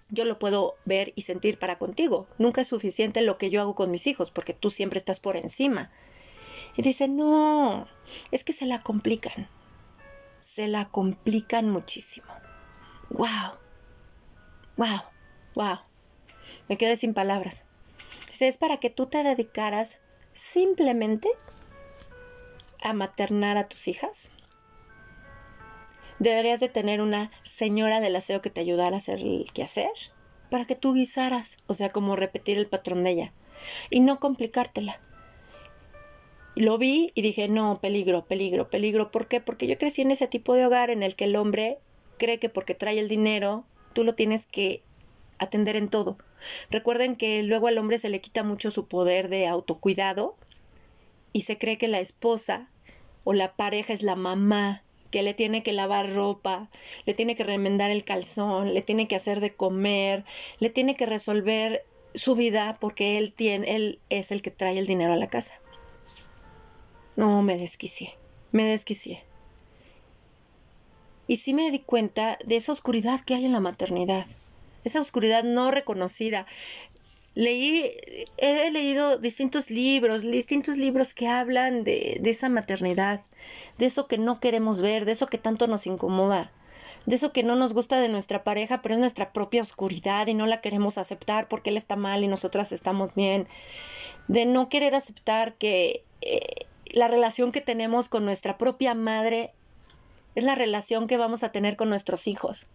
yo lo puedo ver y sentir para contigo. Nunca es suficiente lo que yo hago con mis hijos, porque tú siempre estás por encima. Y dice, no, es que se la complican. Se la complican muchísimo. ¡Wow! ¡Wow! ¡Wow! Me quedé sin palabras es para que tú te dedicaras simplemente a maternar a tus hijas. Deberías de tener una señora del aseo que te ayudara a hacer el quehacer para que tú guisaras, o sea, como repetir el patrón de ella y no complicártela. Lo vi y dije, no, peligro, peligro, peligro. ¿Por qué? Porque yo crecí en ese tipo de hogar en el que el hombre cree que porque trae el dinero, tú lo tienes que atender en todo. Recuerden que luego al hombre se le quita mucho su poder de autocuidado y se cree que la esposa o la pareja es la mamá que le tiene que lavar ropa, le tiene que remendar el calzón, le tiene que hacer de comer, le tiene que resolver su vida porque él tiene, él es el que trae el dinero a la casa. No, me desquicié, me desquicié. Y sí me di cuenta de esa oscuridad que hay en la maternidad, esa oscuridad no reconocida. Leí, he leído distintos libros, distintos libros que hablan de, de esa maternidad, de eso que no queremos ver, de eso que tanto nos incomoda de eso que no nos gusta de nuestra pareja, pero es nuestra propia oscuridad y no la queremos aceptar porque él está mal y nosotras estamos bien, de no querer aceptar que eh, la relación que tenemos con nuestra propia madre es la relación que vamos a tener con nuestros hijos.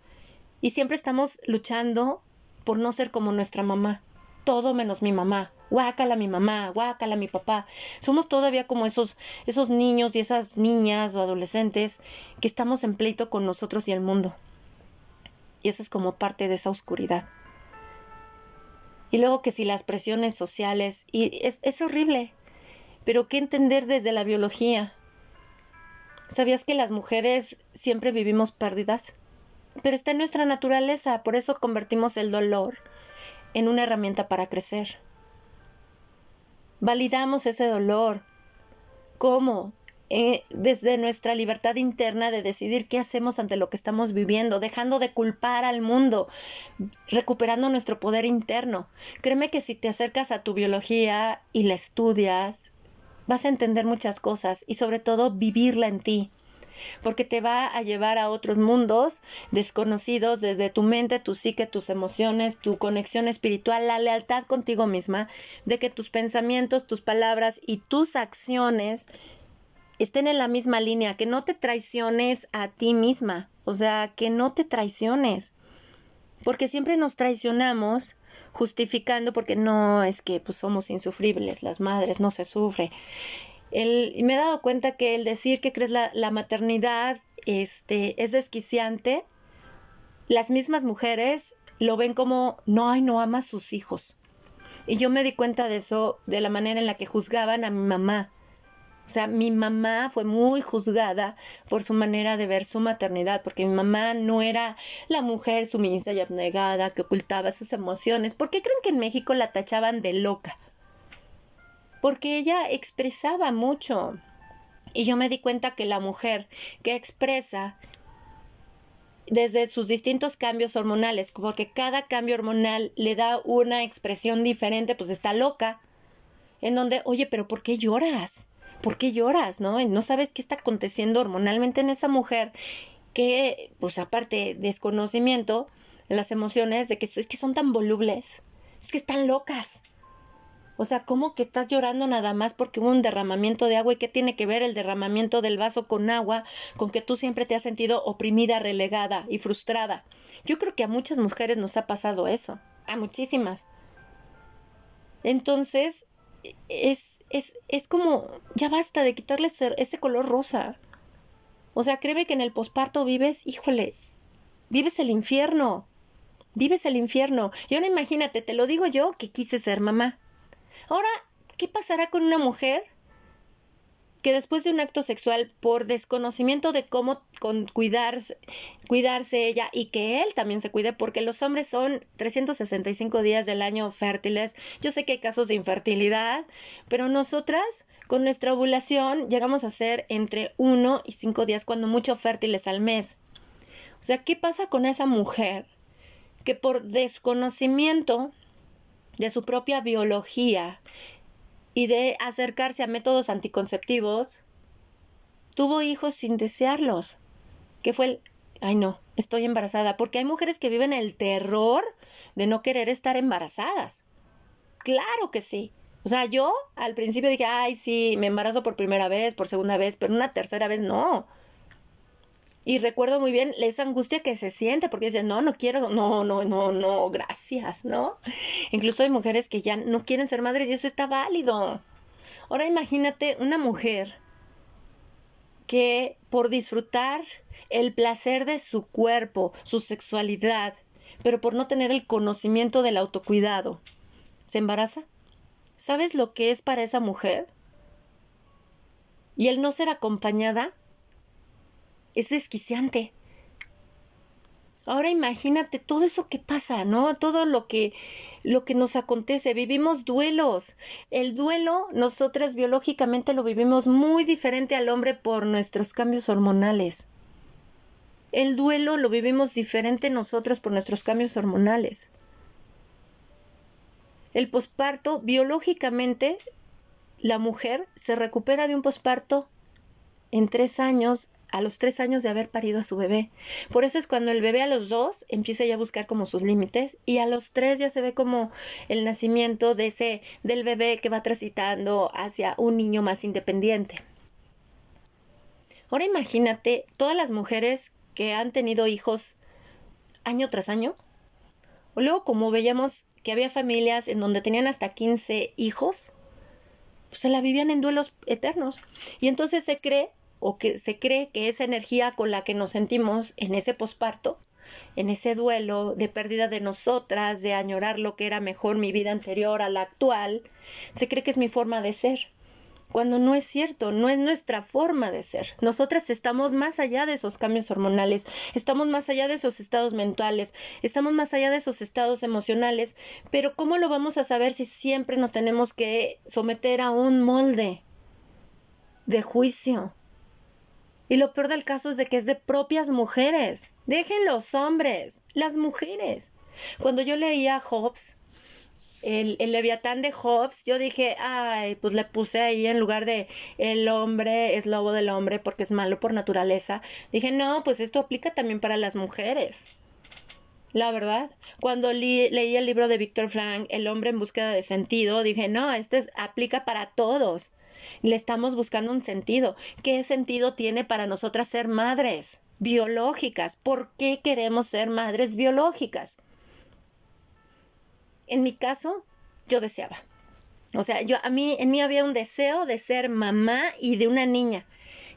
Y siempre estamos luchando por no ser como nuestra mamá. Todo menos mi mamá. Guácala mi mamá, guácala mi papá. Somos todavía como esos, esos niños y esas niñas o adolescentes que estamos en pleito con nosotros y el mundo. Y eso es como parte de esa oscuridad. Y luego que si las presiones sociales, y es, es horrible, pero ¿qué entender desde la biología? ¿Sabías que las mujeres siempre vivimos pérdidas? Pero está en nuestra naturaleza, por eso convertimos el dolor en una herramienta para crecer. Validamos ese dolor. ¿Cómo? Eh, desde nuestra libertad interna de decidir qué hacemos ante lo que estamos viviendo, dejando de culpar al mundo, recuperando nuestro poder interno. Créeme que si te acercas a tu biología y la estudias, vas a entender muchas cosas y sobre todo vivirla en ti porque te va a llevar a otros mundos desconocidos desde tu mente, tu psique, tus emociones, tu conexión espiritual, la lealtad contigo misma, de que tus pensamientos, tus palabras y tus acciones estén en la misma línea, que no te traiciones a ti misma, o sea, que no te traiciones, porque siempre nos traicionamos justificando porque no es que pues somos insufribles, las madres no se sufre y me he dado cuenta que el decir que crees la, la maternidad este, es desquiciante, las mismas mujeres lo ven como, no, ay, no ama a sus hijos. Y yo me di cuenta de eso de la manera en la que juzgaban a mi mamá. O sea, mi mamá fue muy juzgada por su manera de ver su maternidad, porque mi mamá no era la mujer sumisa y abnegada que ocultaba sus emociones. ¿Por qué creen que en México la tachaban de loca? Porque ella expresaba mucho. Y yo me di cuenta que la mujer que expresa desde sus distintos cambios hormonales, porque cada cambio hormonal le da una expresión diferente, pues está loca, en donde, oye, pero ¿por qué lloras? ¿Por qué lloras? ¿No? no sabes qué está aconteciendo hormonalmente en esa mujer que, pues aparte, desconocimiento, las emociones de que es que son tan volubles, es que están locas. O sea, ¿cómo que estás llorando nada más porque hubo un derramamiento de agua? ¿Y qué tiene que ver el derramamiento del vaso con agua con que tú siempre te has sentido oprimida, relegada y frustrada? Yo creo que a muchas mujeres nos ha pasado eso, a muchísimas. Entonces, es, es, es como, ya basta de quitarle ese color rosa. O sea, créeme que en el posparto vives, híjole, vives el infierno. Vives el infierno. Y ahora imagínate, te lo digo yo que quise ser mamá. Ahora, ¿qué pasará con una mujer que después de un acto sexual, por desconocimiento de cómo cuidarse, cuidarse ella y que él también se cuide, porque los hombres son 365 días del año fértiles. Yo sé que hay casos de infertilidad, pero nosotras con nuestra ovulación llegamos a ser entre 1 y 5 días, cuando mucho fértiles al mes. O sea, ¿qué pasa con esa mujer que por desconocimiento de su propia biología y de acercarse a métodos anticonceptivos, tuvo hijos sin desearlos, que fue el, ay no, estoy embarazada, porque hay mujeres que viven el terror de no querer estar embarazadas. Claro que sí. O sea, yo al principio dije, ay, sí, me embarazo por primera vez, por segunda vez, pero una tercera vez no. Y recuerdo muy bien esa angustia que se siente porque dicen, no, no quiero, no, no, no, no, gracias, ¿no? Incluso hay mujeres que ya no quieren ser madres y eso está válido. Ahora imagínate una mujer que por disfrutar el placer de su cuerpo, su sexualidad, pero por no tener el conocimiento del autocuidado, se embaraza. ¿Sabes lo que es para esa mujer? Y el no ser acompañada es desquiciante. Ahora imagínate todo eso que pasa, ¿no? Todo lo que lo que nos acontece, vivimos duelos. El duelo nosotras biológicamente lo vivimos muy diferente al hombre por nuestros cambios hormonales. El duelo lo vivimos diferente nosotros por nuestros cambios hormonales. El posparto, biológicamente, la mujer se recupera de un posparto en tres años a los tres años de haber parido a su bebé. Por eso es cuando el bebé a los dos empieza ya a buscar como sus límites y a los tres ya se ve como el nacimiento de ese del bebé que va transitando hacia un niño más independiente. Ahora imagínate todas las mujeres que han tenido hijos año tras año. O luego como veíamos que había familias en donde tenían hasta 15 hijos, pues se la vivían en duelos eternos. Y entonces se cree o que se cree que esa energía con la que nos sentimos en ese posparto, en ese duelo de pérdida de nosotras, de añorar lo que era mejor mi vida anterior a la actual, se cree que es mi forma de ser. Cuando no es cierto, no es nuestra forma de ser. Nosotras estamos más allá de esos cambios hormonales, estamos más allá de esos estados mentales, estamos más allá de esos estados emocionales, pero ¿cómo lo vamos a saber si siempre nos tenemos que someter a un molde de juicio, y lo peor del caso es de que es de propias mujeres. Dejen los hombres, las mujeres. Cuando yo leía Hobbes, el, el, Leviatán de Hobbes, yo dije, ay, pues le puse ahí en lugar de el hombre es lobo del hombre porque es malo por naturaleza. Dije, no, pues esto aplica también para las mujeres. La verdad, cuando leí el libro de Víctor Frank, El hombre en búsqueda de sentido, dije, no, este aplica para todos. Le estamos buscando un sentido. ¿Qué sentido tiene para nosotras ser madres biológicas? ¿Por qué queremos ser madres biológicas? En mi caso, yo deseaba. O sea, yo a mí en mí había un deseo de ser mamá y de una niña.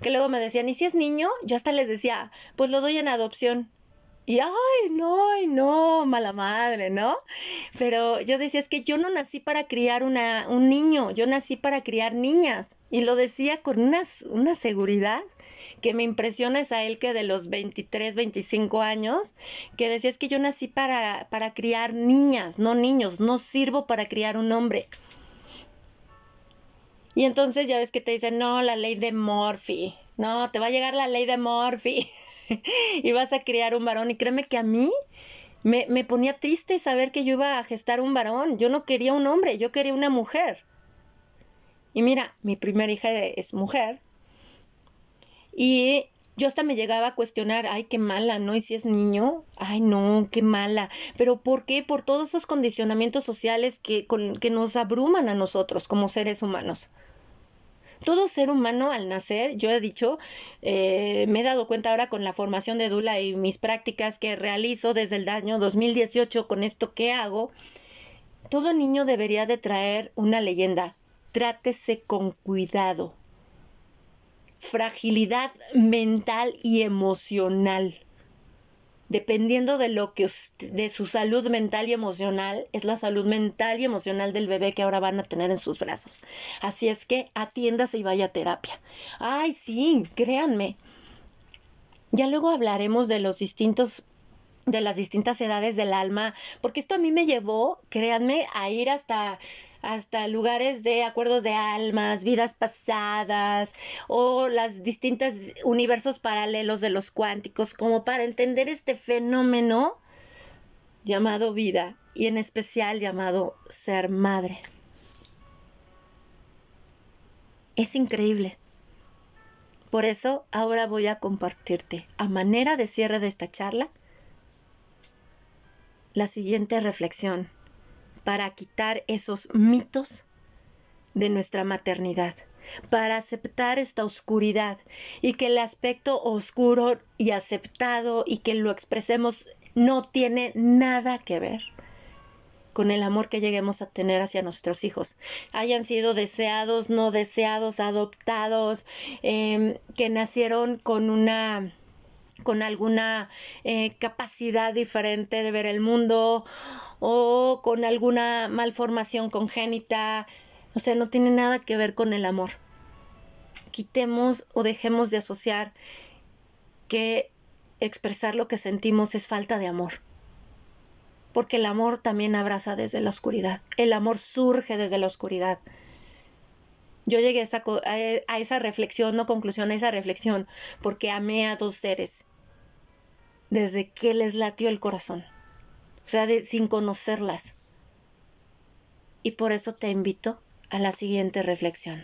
Que luego me decían, "¿Y si es niño?" Yo hasta les decía, "Pues lo doy en adopción." Y ay, no, no, mala madre, ¿no? Pero yo decía, es que yo no nací para criar una, un niño, yo nací para criar niñas. Y lo decía con una, una seguridad que me impresiona es a él que de los 23, 25 años, que decía, es que yo nací para, para criar niñas, no niños, no sirvo para criar un hombre. Y entonces ya ves que te dicen, no, la ley de Morphy, no, te va a llegar la ley de Morphy. y vas a criar un varón. Y créeme que a mí me, me ponía triste saber que yo iba a gestar un varón. Yo no quería un hombre, yo quería una mujer. Y mira, mi primera hija es mujer. Y yo hasta me llegaba a cuestionar, ay, qué mala, ¿no? Y si es niño, ay, no, qué mala. Pero ¿por qué? Por todos esos condicionamientos sociales que, con, que nos abruman a nosotros como seres humanos. Todo ser humano al nacer, yo he dicho, eh, me he dado cuenta ahora con la formación de Dula y mis prácticas que realizo desde el año 2018 con esto que hago, todo niño debería de traer una leyenda. Trátese con cuidado. Fragilidad mental y emocional dependiendo de lo que de su salud mental y emocional, es la salud mental y emocional del bebé que ahora van a tener en sus brazos. Así es que atiéndase y vaya a terapia. Ay, sí, créanme. Ya luego hablaremos de los distintos de las distintas edades del alma, porque esto a mí me llevó, créanme, a ir hasta hasta lugares de acuerdos de almas, vidas pasadas o las distintas universos paralelos de los cuánticos, como para entender este fenómeno llamado vida y en especial llamado ser madre. Es increíble. Por eso ahora voy a compartirte, a manera de cierre de esta charla, la siguiente reflexión para quitar esos mitos de nuestra maternidad, para aceptar esta oscuridad y que el aspecto oscuro y aceptado y que lo expresemos no tiene nada que ver con el amor que lleguemos a tener hacia nuestros hijos, hayan sido deseados, no deseados, adoptados, em, que nacieron con una con alguna eh, capacidad diferente de ver el mundo o con alguna malformación congénita. O sea, no tiene nada que ver con el amor. Quitemos o dejemos de asociar que expresar lo que sentimos es falta de amor. Porque el amor también abraza desde la oscuridad. El amor surge desde la oscuridad. Yo llegué a esa, a esa reflexión, no conclusión, a esa reflexión, porque amé a dos seres desde que les latió el corazón, o sea, sin conocerlas. Y por eso te invito a la siguiente reflexión.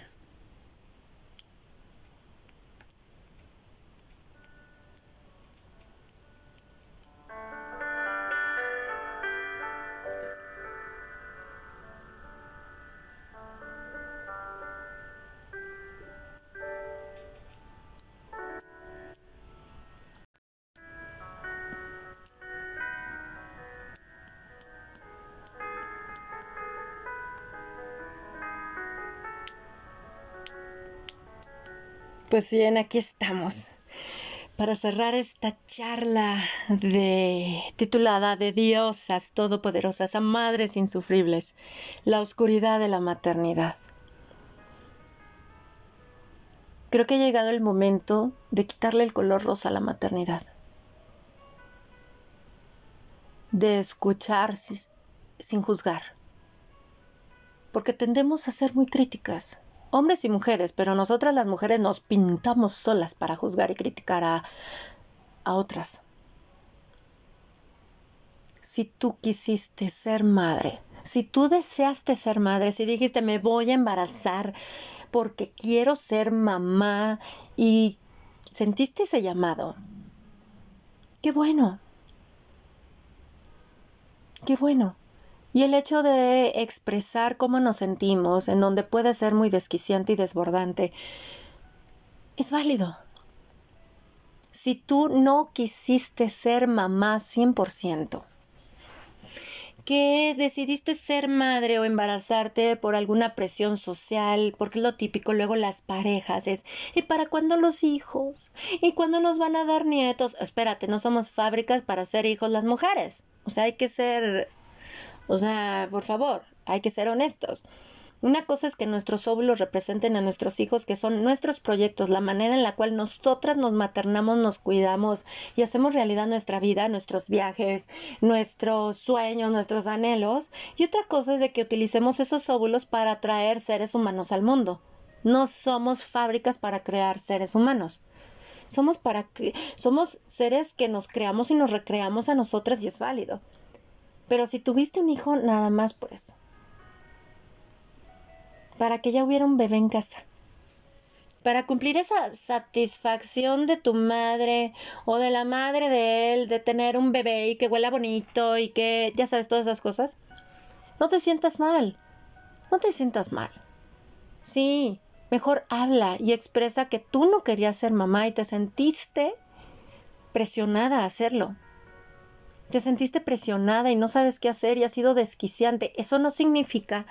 Pues bien, aquí estamos para cerrar esta charla de titulada de diosas todopoderosas a madres insufribles, la oscuridad de la maternidad. Creo que ha llegado el momento de quitarle el color rosa a la maternidad, de escuchar sin juzgar, porque tendemos a ser muy críticas hombres y mujeres, pero nosotras las mujeres nos pintamos solas para juzgar y criticar a, a otras. Si tú quisiste ser madre, si tú deseaste ser madre, si dijiste me voy a embarazar porque quiero ser mamá y sentiste ese llamado, qué bueno, qué bueno. Y el hecho de expresar cómo nos sentimos, en donde puede ser muy desquiciante y desbordante, es válido. Si tú no quisiste ser mamá 100%, que decidiste ser madre o embarazarte por alguna presión social, porque es lo típico, luego las parejas es, ¿y para cuándo los hijos? ¿Y cuándo nos van a dar nietos? Espérate, no somos fábricas para ser hijos las mujeres. O sea, hay que ser o sea, por favor, hay que ser honestos. Una cosa es que nuestros óvulos representen a nuestros hijos, que son nuestros proyectos, la manera en la cual nosotras nos maternamos, nos cuidamos y hacemos realidad nuestra vida, nuestros viajes, nuestros sueños, nuestros anhelos. Y otra cosa es de que utilicemos esos óvulos para traer seres humanos al mundo. No somos fábricas para crear seres humanos. Somos para somos seres que nos creamos y nos recreamos a nosotras y es válido. Pero si tuviste un hijo, nada más por eso. Para que ya hubiera un bebé en casa. Para cumplir esa satisfacción de tu madre o de la madre de él, de tener un bebé y que huela bonito y que, ya sabes, todas esas cosas. No te sientas mal. No te sientas mal. Sí, mejor habla y expresa que tú no querías ser mamá y te sentiste presionada a hacerlo te sentiste presionada y no sabes qué hacer y ha sido desquiciante. Eso no significa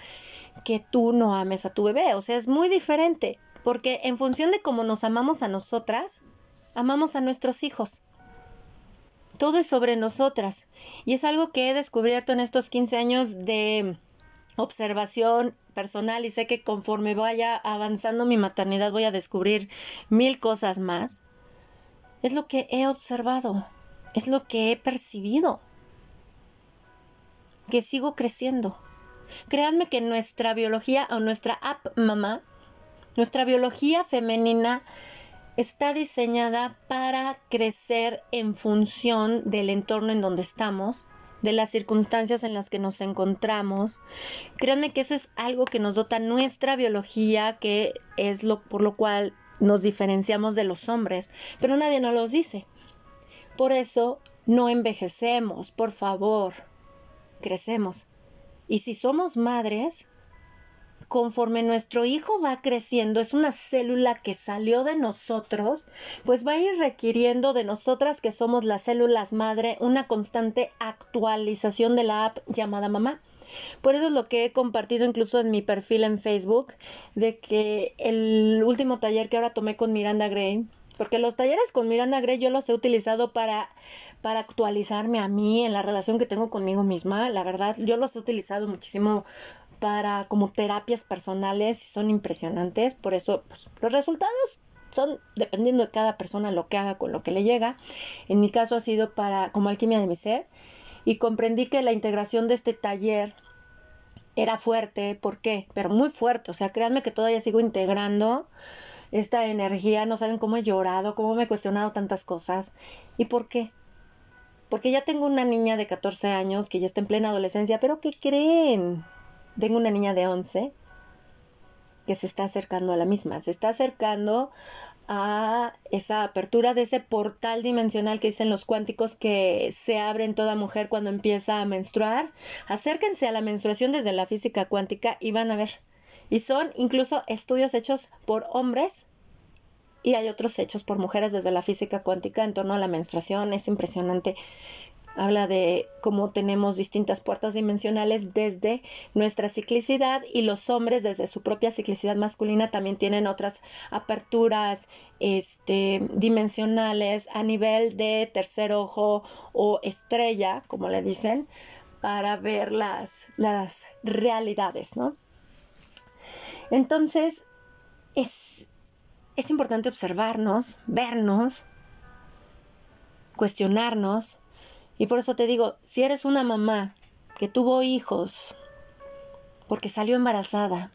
que tú no ames a tu bebé, o sea, es muy diferente, porque en función de cómo nos amamos a nosotras, amamos a nuestros hijos. Todo es sobre nosotras y es algo que he descubierto en estos 15 años de observación personal y sé que conforme vaya avanzando mi maternidad voy a descubrir mil cosas más. Es lo que he observado es lo que he percibido. Que sigo creciendo. Créanme que nuestra biología o nuestra app mamá, nuestra biología femenina está diseñada para crecer en función del entorno en donde estamos, de las circunstancias en las que nos encontramos. Créanme que eso es algo que nos dota nuestra biología, que es lo por lo cual nos diferenciamos de los hombres, pero nadie nos lo dice. Por eso no envejecemos, por favor, crecemos. Y si somos madres, conforme nuestro hijo va creciendo, es una célula que salió de nosotros, pues va a ir requiriendo de nosotras que somos las células madre una constante actualización de la app llamada mamá. Por eso es lo que he compartido incluso en mi perfil en Facebook, de que el último taller que ahora tomé con Miranda Gray, porque los talleres con Miranda Gray yo los he utilizado para, para actualizarme a mí en la relación que tengo conmigo misma. La verdad, yo los he utilizado muchísimo para como terapias personales y son impresionantes. Por eso pues, los resultados son dependiendo de cada persona lo que haga con lo que le llega. En mi caso ha sido para como alquimia de mi ser y comprendí que la integración de este taller era fuerte, ¿por qué? Pero muy fuerte, o sea, créanme que todavía sigo integrando esta energía, no saben cómo he llorado, cómo me he cuestionado tantas cosas. ¿Y por qué? Porque ya tengo una niña de 14 años que ya está en plena adolescencia, pero ¿qué creen? Tengo una niña de 11 que se está acercando a la misma, se está acercando a esa apertura de ese portal dimensional que dicen los cuánticos que se abre en toda mujer cuando empieza a menstruar. Acérquense a la menstruación desde la física cuántica y van a ver. Y son incluso estudios hechos por hombres y hay otros hechos por mujeres desde la física cuántica en torno a la menstruación. Es impresionante habla de cómo tenemos distintas puertas dimensionales desde nuestra ciclicidad y los hombres desde su propia ciclicidad masculina también tienen otras aperturas este, dimensionales a nivel de tercer ojo o estrella, como le dicen, para ver las, las realidades, ¿no? Entonces, es, es importante observarnos, vernos, cuestionarnos, y por eso te digo, si eres una mamá que tuvo hijos porque salió embarazada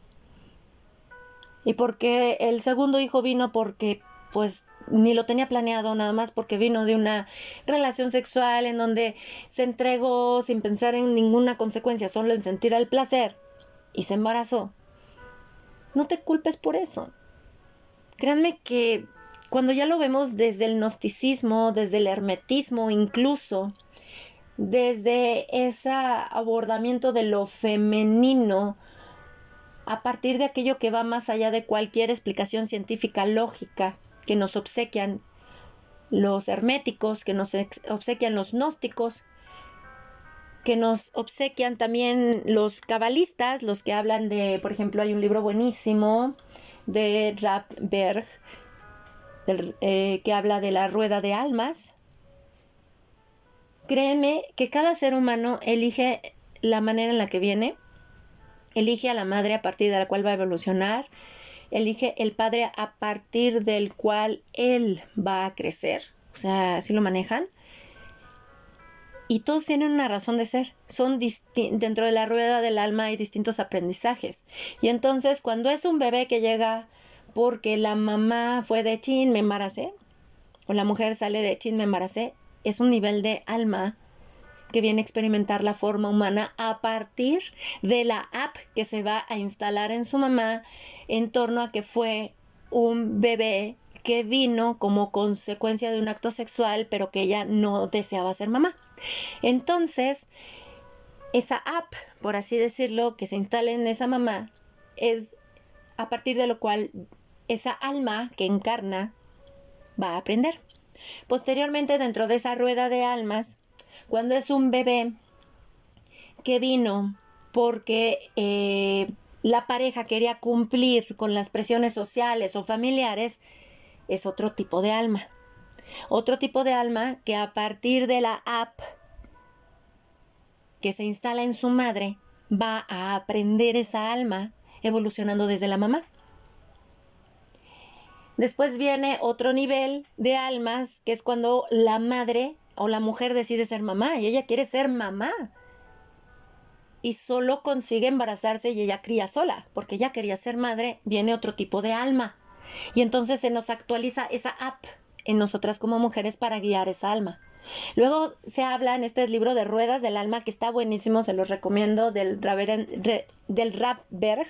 y porque el segundo hijo vino porque pues ni lo tenía planeado, nada más porque vino de una relación sexual en donde se entregó sin pensar en ninguna consecuencia, solo en sentir el placer y se embarazó. No te culpes por eso. Créanme que cuando ya lo vemos desde el gnosticismo, desde el hermetismo incluso, desde ese abordamiento de lo femenino a partir de aquello que va más allá de cualquier explicación científica lógica que nos obsequian los herméticos, que nos obsequian los gnósticos, que nos obsequian también los cabalistas, los que hablan de, por ejemplo, hay un libro buenísimo de Rapberg eh, que habla de la rueda de almas, Créeme que cada ser humano elige la manera en la que viene, elige a la madre a partir de la cual va a evolucionar, elige el padre a partir del cual él va a crecer, o sea, así lo manejan. Y todos tienen una razón de ser. Son dentro de la rueda del alma hay distintos aprendizajes. Y entonces cuando es un bebé que llega porque la mamá fue de chin, me embaracé, o la mujer sale de chin, me embaracé, es un nivel de alma que viene a experimentar la forma humana a partir de la app que se va a instalar en su mamá en torno a que fue un bebé que vino como consecuencia de un acto sexual, pero que ella no deseaba ser mamá. Entonces, esa app, por así decirlo, que se instala en esa mamá, es a partir de lo cual esa alma que encarna va a aprender. Posteriormente, dentro de esa rueda de almas, cuando es un bebé que vino porque eh, la pareja quería cumplir con las presiones sociales o familiares, es otro tipo de alma. Otro tipo de alma que a partir de la app que se instala en su madre, va a aprender esa alma evolucionando desde la mamá. Después viene otro nivel de almas, que es cuando la madre o la mujer decide ser mamá y ella quiere ser mamá. Y solo consigue embarazarse y ella cría sola, porque ella quería ser madre, viene otro tipo de alma. Y entonces se nos actualiza esa app en nosotras como mujeres para guiar esa alma. Luego se habla en este libro de Ruedas del Alma, que está buenísimo, se los recomiendo, del, del Rapberg,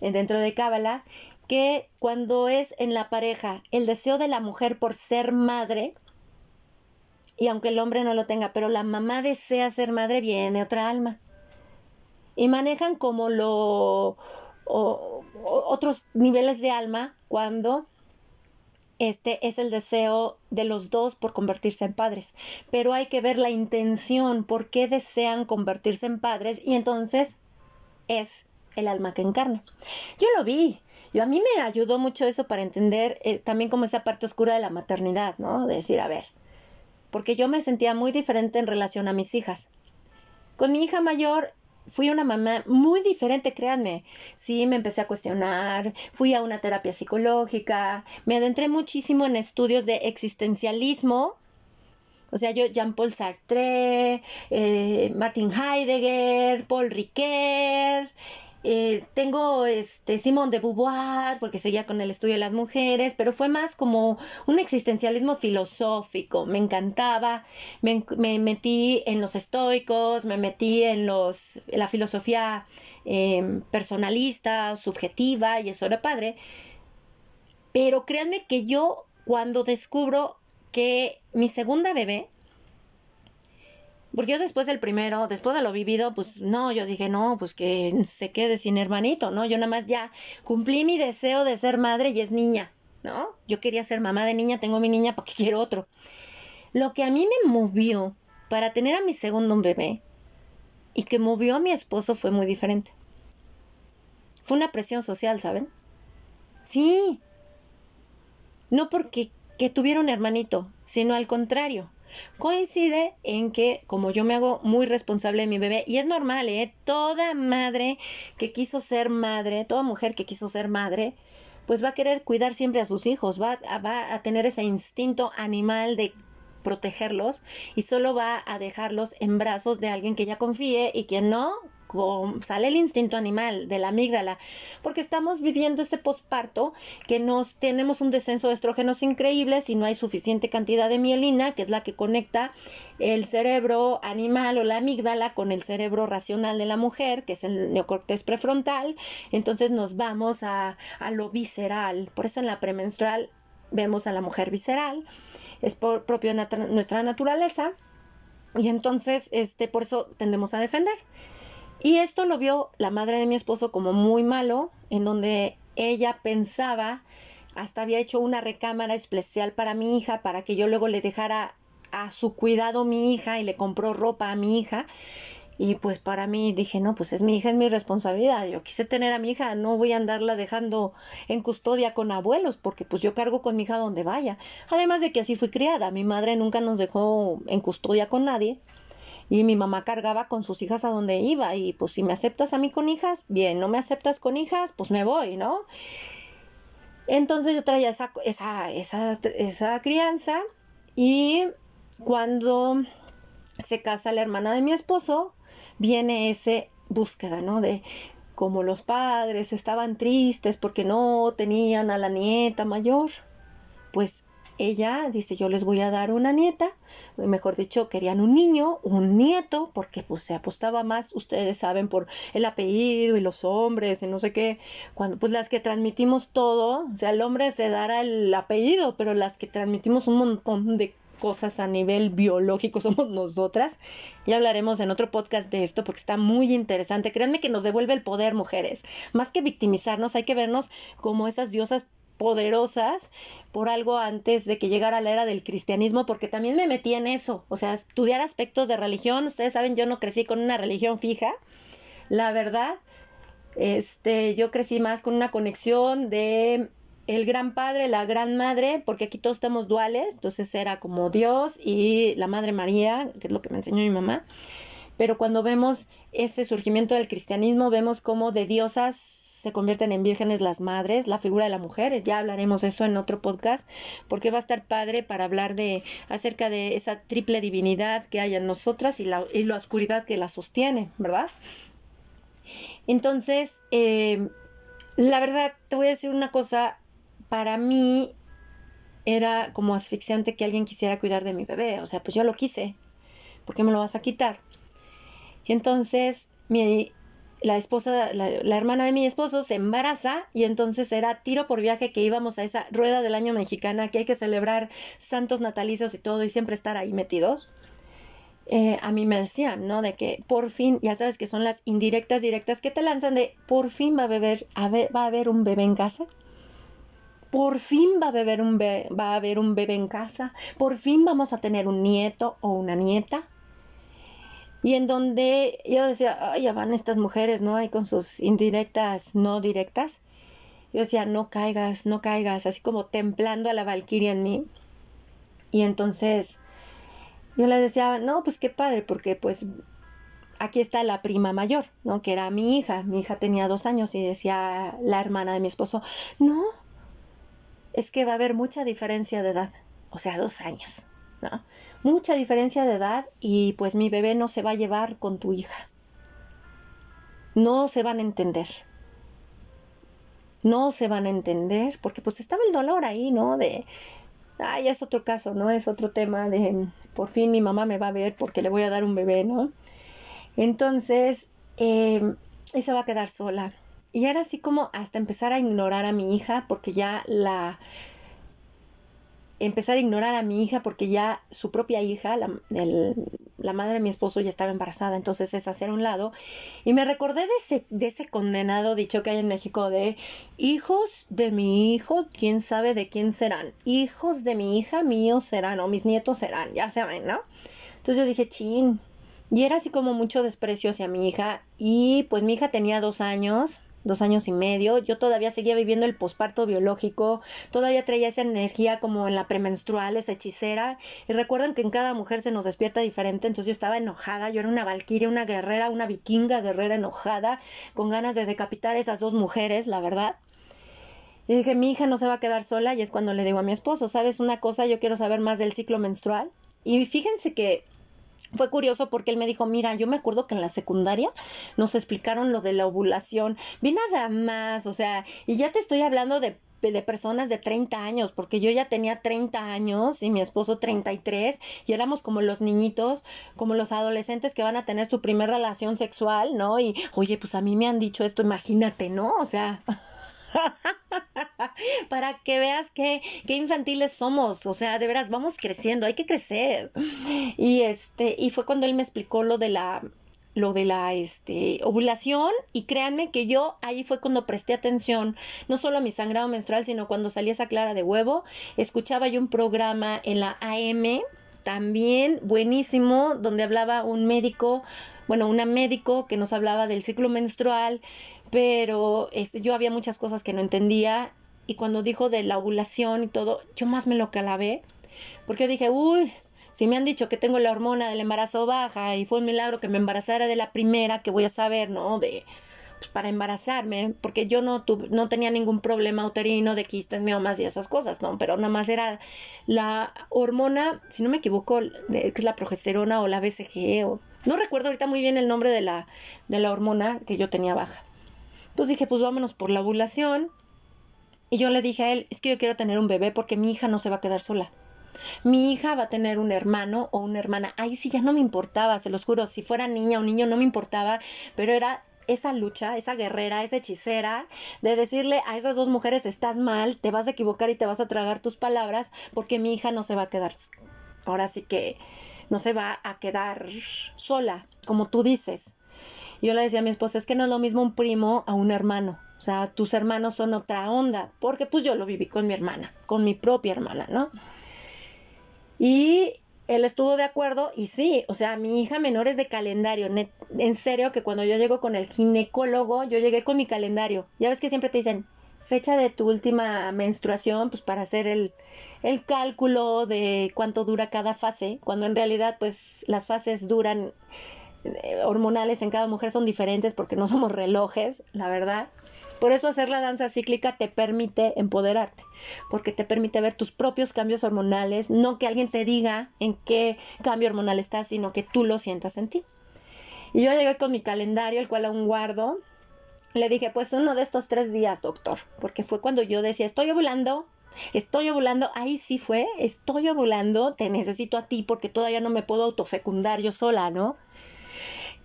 eh, dentro de Cábala, que cuando es en la pareja el deseo de la mujer por ser madre, y aunque el hombre no lo tenga, pero la mamá desea ser madre, viene otra alma. Y manejan como lo otros niveles de alma cuando este es el deseo de los dos por convertirse en padres. Pero hay que ver la intención, por qué desean convertirse en padres y entonces es el alma que encarna. Yo lo vi, Yo, a mí me ayudó mucho eso para entender eh, también como esa parte oscura de la maternidad, ¿no? De decir, a ver, porque yo me sentía muy diferente en relación a mis hijas. Con mi hija mayor fui una mamá muy diferente, créanme. Sí, me empecé a cuestionar, fui a una terapia psicológica, me adentré muchísimo en estudios de existencialismo. O sea, yo Jean-Paul Sartre, eh, Martin Heidegger, Paul Ricoeur, eh, tengo este Simón de Beauvoir, porque seguía con el estudio de las mujeres, pero fue más como un existencialismo filosófico. Me encantaba, me, metí en los estoicos, me metí en los la filosofía em, personalista, subjetiva, y eso era padre. Pero créanme que yo cuando descubro que mi segunda bebé porque yo después del primero, después de lo vivido, pues no, yo dije, no, pues que se quede sin hermanito, ¿no? Yo nada más ya cumplí mi deseo de ser madre y es niña, ¿no? Yo quería ser mamá de niña, tengo mi niña, porque quiero otro? Lo que a mí me movió para tener a mi segundo bebé y que movió a mi esposo fue muy diferente. Fue una presión social, ¿saben? Sí. No porque que tuviera un hermanito, sino al contrario Coincide en que como yo me hago muy responsable de mi bebé, y es normal, ¿eh? Toda madre que quiso ser madre, toda mujer que quiso ser madre, pues va a querer cuidar siempre a sus hijos, va, va a tener ese instinto animal de protegerlos y solo va a dejarlos en brazos de alguien que ya confíe y que no, sale el instinto animal de la amígdala, porque estamos viviendo este posparto que nos tenemos un descenso de estrógenos increíbles y no hay suficiente cantidad de mielina, que es la que conecta el cerebro animal o la amígdala con el cerebro racional de la mujer, que es el neocortés prefrontal, entonces nos vamos a, a lo visceral, por eso en la premenstrual vemos a la mujer visceral, es por, propio nuestra naturaleza, y entonces este, por eso tendemos a defender. Y esto lo vio la madre de mi esposo como muy malo, en donde ella pensaba, hasta había hecho una recámara especial para mi hija, para que yo luego le dejara a su cuidado mi hija y le compró ropa a mi hija. Y pues para mí dije, no, pues es mi hija, es mi responsabilidad. Yo quise tener a mi hija, no voy a andarla dejando en custodia con abuelos, porque pues yo cargo con mi hija donde vaya. Además de que así fui criada, mi madre nunca nos dejó en custodia con nadie y mi mamá cargaba con sus hijas a donde iba y pues si me aceptas a mí con hijas, bien, no me aceptas con hijas, pues me voy, ¿no? Entonces yo traía esa, esa, esa, esa crianza y cuando se casa la hermana de mi esposo, viene ese búsqueda, ¿no? De como los padres estaban tristes porque no tenían a la nieta mayor, pues ella dice yo les voy a dar una nieta, mejor dicho, querían un niño, un nieto, porque pues se apostaba más, ustedes saben, por el apellido y los hombres y no sé qué, cuando pues las que transmitimos todo, o sea, el hombre se dará el apellido, pero las que transmitimos un montón de cosas a nivel biológico somos nosotras. Ya hablaremos en otro podcast de esto porque está muy interesante. Créanme que nos devuelve el poder, mujeres. Más que victimizarnos, hay que vernos como esas diosas poderosas por algo antes de que llegara la era del cristianismo, porque también me metí en eso, o sea, estudiar aspectos de religión, ustedes saben, yo no crecí con una religión fija, la verdad, este, yo crecí más con una conexión de el gran padre, la gran madre, porque aquí todos estamos duales, entonces era como Dios y la Madre María, que es lo que me enseñó mi mamá, pero cuando vemos ese surgimiento del cristianismo, vemos como de diosas se convierten en vírgenes las madres, la figura de la mujer, ya hablaremos eso en otro podcast, porque va a estar padre para hablar de acerca de esa triple divinidad que hay en nosotras y la, y la oscuridad que la sostiene, ¿verdad? Entonces, eh, la verdad, te voy a decir una cosa, para mí era como asfixiante que alguien quisiera cuidar de mi bebé, o sea, pues yo lo quise, ¿por qué me lo vas a quitar? Entonces, mi, la esposa, la, hermana de mi esposo se embaraza y entonces era tiro por viaje que íbamos a esa rueda del año mexicana que hay que celebrar santos natalicios y todo y siempre estar ahí metidos. Eh, a mí me decían, ¿no? De que por fin, ya sabes que son las indirectas directas que te lanzan de por fin va a, beber, va a haber un bebé en casa. Por fin va a, beber un va a haber un bebé en casa. Por fin vamos a tener un nieto o una nieta y en donde yo decía, ay, ya van estas mujeres, ¿no? Ahí con sus indirectas, no directas. yo decía, no caigas, no caigas, así como templando a la valquiria en mí. Y entonces yo le decía, no, pues qué padre, porque pues aquí está la prima mayor, ¿no? Que era mi hija. Mi hija tenía dos años y decía la hermana de mi esposo, no, es que va a haber mucha diferencia de edad, o sea, dos años, ¿no? Mucha diferencia de edad y pues mi bebé no se va a llevar con tu hija. No se van a entender. No se van a entender porque pues estaba el dolor ahí, ¿no? De, ya es otro caso, ¿no? Es otro tema de, por fin mi mamá me va a ver porque le voy a dar un bebé, ¿no? Entonces, eh, y se va a quedar sola. Y era así como hasta empezar a ignorar a mi hija porque ya la... Empezar a ignorar a mi hija porque ya su propia hija, la, la madre de mi esposo, ya estaba embarazada. Entonces es hacer un lado. Y me recordé de ese, de ese condenado dicho que hay en México de hijos de mi hijo, quién sabe de quién serán. Hijos de mi hija, míos serán o mis nietos serán, ya saben, ¿no? Entonces yo dije, chin, y era así como mucho desprecio hacia mi hija. Y pues mi hija tenía dos años, dos años y medio. Yo todavía seguía viviendo el posparto biológico. Todavía traía esa energía como en la premenstrual, esa hechicera. Y recuerdan que en cada mujer se nos despierta diferente. Entonces yo estaba enojada. Yo era una valquiria, una guerrera, una vikinga guerrera enojada, con ganas de decapitar a esas dos mujeres, la verdad. Y dije, mi hija no se va a quedar sola. Y es cuando le digo a mi esposo, ¿sabes una cosa? Yo quiero saber más del ciclo menstrual. Y fíjense que fue curioso porque él me dijo, mira, yo me acuerdo que en la secundaria nos explicaron lo de la ovulación, vi nada más, o sea, y ya te estoy hablando de de personas de 30 años, porque yo ya tenía 30 años y mi esposo 33 y éramos como los niñitos, como los adolescentes que van a tener su primera relación sexual, ¿no? Y, oye, pues a mí me han dicho esto, imagínate, ¿no? O sea... para que veas qué, qué infantiles somos, o sea, de veras vamos creciendo, hay que crecer. Y este, y fue cuando él me explicó lo de la lo de la este, ovulación. Y créanme que yo ahí fue cuando presté atención no solo a mi sangrado menstrual sino cuando salía esa clara de huevo. Escuchaba yo un programa en la AM también buenísimo donde hablaba un médico bueno una médico que nos hablaba del ciclo menstrual pero este, yo había muchas cosas que no entendía y cuando dijo de la ovulación y todo, yo más me lo calabé, porque dije, uy, si me han dicho que tengo la hormona del embarazo baja y fue un milagro que me embarazara de la primera, que voy a saber, ¿no? De pues, para embarazarme, porque yo no tuve, no tenía ningún problema uterino de quistes, miomas y esas cosas, ¿no? Pero nada más era la hormona, si no me equivoco, que es la progesterona o la BCG o no recuerdo ahorita muy bien el nombre de la de la hormona que yo tenía baja. Pues dije, pues vámonos por la ovulación. Y yo le dije a él, es que yo quiero tener un bebé porque mi hija no se va a quedar sola. Mi hija va a tener un hermano o una hermana. Ahí sí ya no me importaba, se los juro. Si fuera niña o niño no me importaba, pero era esa lucha, esa guerrera, esa hechicera, de decirle a esas dos mujeres, estás mal, te vas a equivocar y te vas a tragar tus palabras porque mi hija no se va a quedar. Ahora sí que no se va a quedar sola, como tú dices yo le decía a mi esposa, es que no es lo mismo un primo a un hermano. O sea, tus hermanos son otra onda, porque pues yo lo viví con mi hermana, con mi propia hermana, ¿no? Y él estuvo de acuerdo y sí, o sea, mi hija menor es de calendario. en serio que cuando yo llego con el ginecólogo, yo llegué con mi calendario. Ya ves que siempre te dicen fecha de tu última menstruación, pues para hacer el, el cálculo de cuánto dura cada fase, cuando en realidad pues las fases duran hormonales en cada mujer son diferentes porque no somos relojes, la verdad. Por eso hacer la danza cíclica te permite empoderarte, porque te permite ver tus propios cambios hormonales, no que alguien te diga en qué cambio hormonal estás, sino que tú lo sientas en ti. Y yo llegué con mi calendario, el cual aún guardo. Le dije, pues uno de estos tres días, doctor, porque fue cuando yo decía, estoy ovulando, estoy ovulando, ahí sí fue, estoy ovulando, te necesito a ti porque todavía no me puedo autofecundar yo sola, ¿no?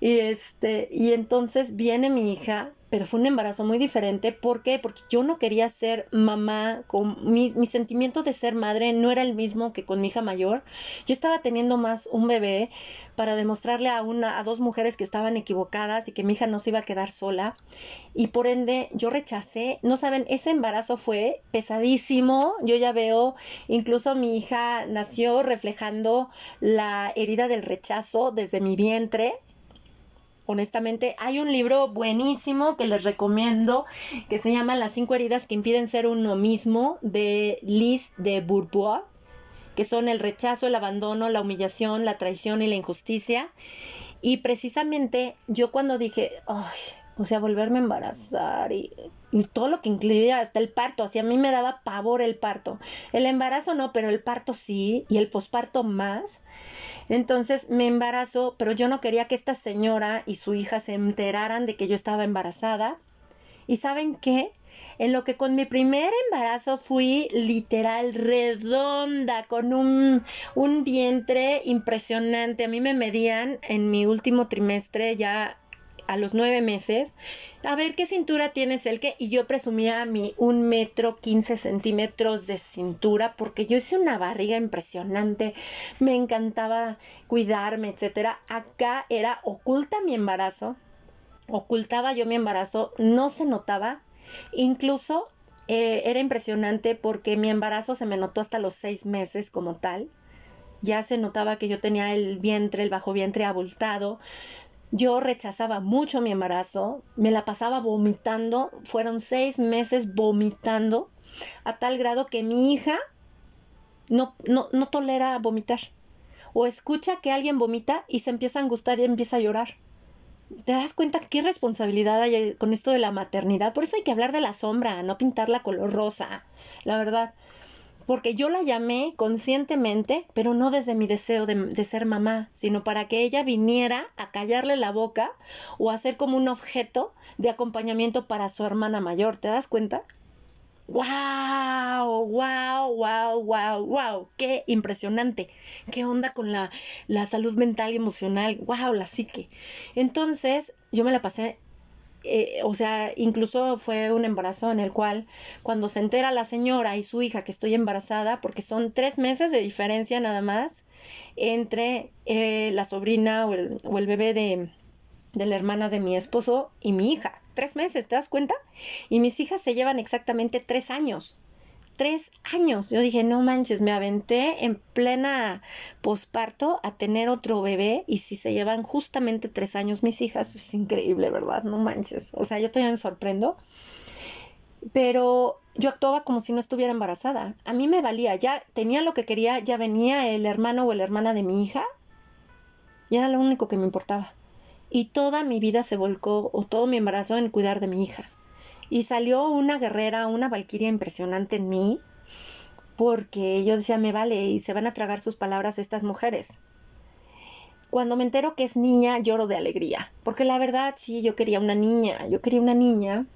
Y este, y entonces viene mi hija, pero fue un embarazo muy diferente. ¿Por qué? Porque yo no quería ser mamá, con mi, mi, sentimiento de ser madre no era el mismo que con mi hija mayor. Yo estaba teniendo más un bebé para demostrarle a una, a dos mujeres que estaban equivocadas y que mi hija no se iba a quedar sola. Y por ende, yo rechacé, no saben, ese embarazo fue pesadísimo. Yo ya veo, incluso mi hija nació reflejando la herida del rechazo desde mi vientre honestamente. Hay un libro buenísimo que les recomiendo que se llama Las cinco heridas que impiden ser uno mismo de Liz de Bourbois, que son el rechazo, el abandono, la humillación, la traición y la injusticia. Y precisamente yo cuando dije, Ay, o sea, volverme a embarazar y, todo lo que incluía hasta el parto, así a mí me daba pavor el parto. El embarazo no, pero el parto sí y el posparto más. Entonces me embarazo, pero yo no quería que esta señora y su hija se enteraran de que yo estaba embarazada. ¿Y saben qué? En lo que con mi primer embarazo fui literal redonda, con un, un vientre impresionante. A mí me medían en mi último trimestre ya a los nueve meses, a ver qué cintura tienes el que, y yo presumía mi un metro quince centímetros de cintura, porque yo hice una barriga impresionante, me encantaba cuidarme, etcétera. Acá era oculta mi embarazo, ocultaba yo mi embarazo, no se notaba, incluso eh, era impresionante porque mi embarazo se me notó hasta los seis meses como tal. Ya se notaba que yo tenía el vientre, el bajo vientre abultado, yo rechazaba mucho mi embarazo, me la pasaba vomitando, fueron seis meses vomitando, a tal grado que mi hija no, no, no tolera vomitar. O escucha que alguien vomita y se empieza a angustar y empieza a llorar. ¿Te das cuenta qué responsabilidad hay con esto de la maternidad? Por eso hay que hablar de la sombra, no pintarla color rosa. La verdad, porque yo la llamé conscientemente, pero no desde mi deseo de, ser mamá, sino para que ella viniera a callarle la boca o a ser como un objeto de acompañamiento para su hermana mayor. ¿Te das cuenta? ¡Wow! ¡Wow! ¡Wow! ¡Wow! ¡Wow! ¡Qué impresionante! ¿Qué onda con la, la salud mental y emocional? ¡Wow! La psique. Entonces, yo me la pasé eh, o sea, incluso fue un embarazo en el cual cuando se entera la señora y su hija que estoy embarazada, porque son tres meses de diferencia nada más entre eh, la sobrina o el, o el bebé de, de la hermana de mi esposo y mi hija. Tres meses, ¿te das cuenta? Y mis hijas se llevan exactamente tres años tres años. Yo dije, no manches, me aventé en plena posparto a tener otro bebé y si se llevan justamente tres años mis hijas, es increíble, ¿verdad? No manches. O sea, yo todavía me sorprendo. Pero yo actuaba como si no estuviera embarazada. A mí me valía, ya tenía lo que quería, ya venía el hermano o la hermana de mi hija. Y era lo único que me importaba. Y toda mi vida se volcó, o todo mi embarazo, en cuidar de mi hija. Y salió una guerrera, una valquiria impresionante en mí, porque yo decía, me vale, y se van a tragar sus palabras estas mujeres. Cuando me entero que es niña, lloro de alegría, porque la verdad sí, yo quería una niña, yo quería una niña,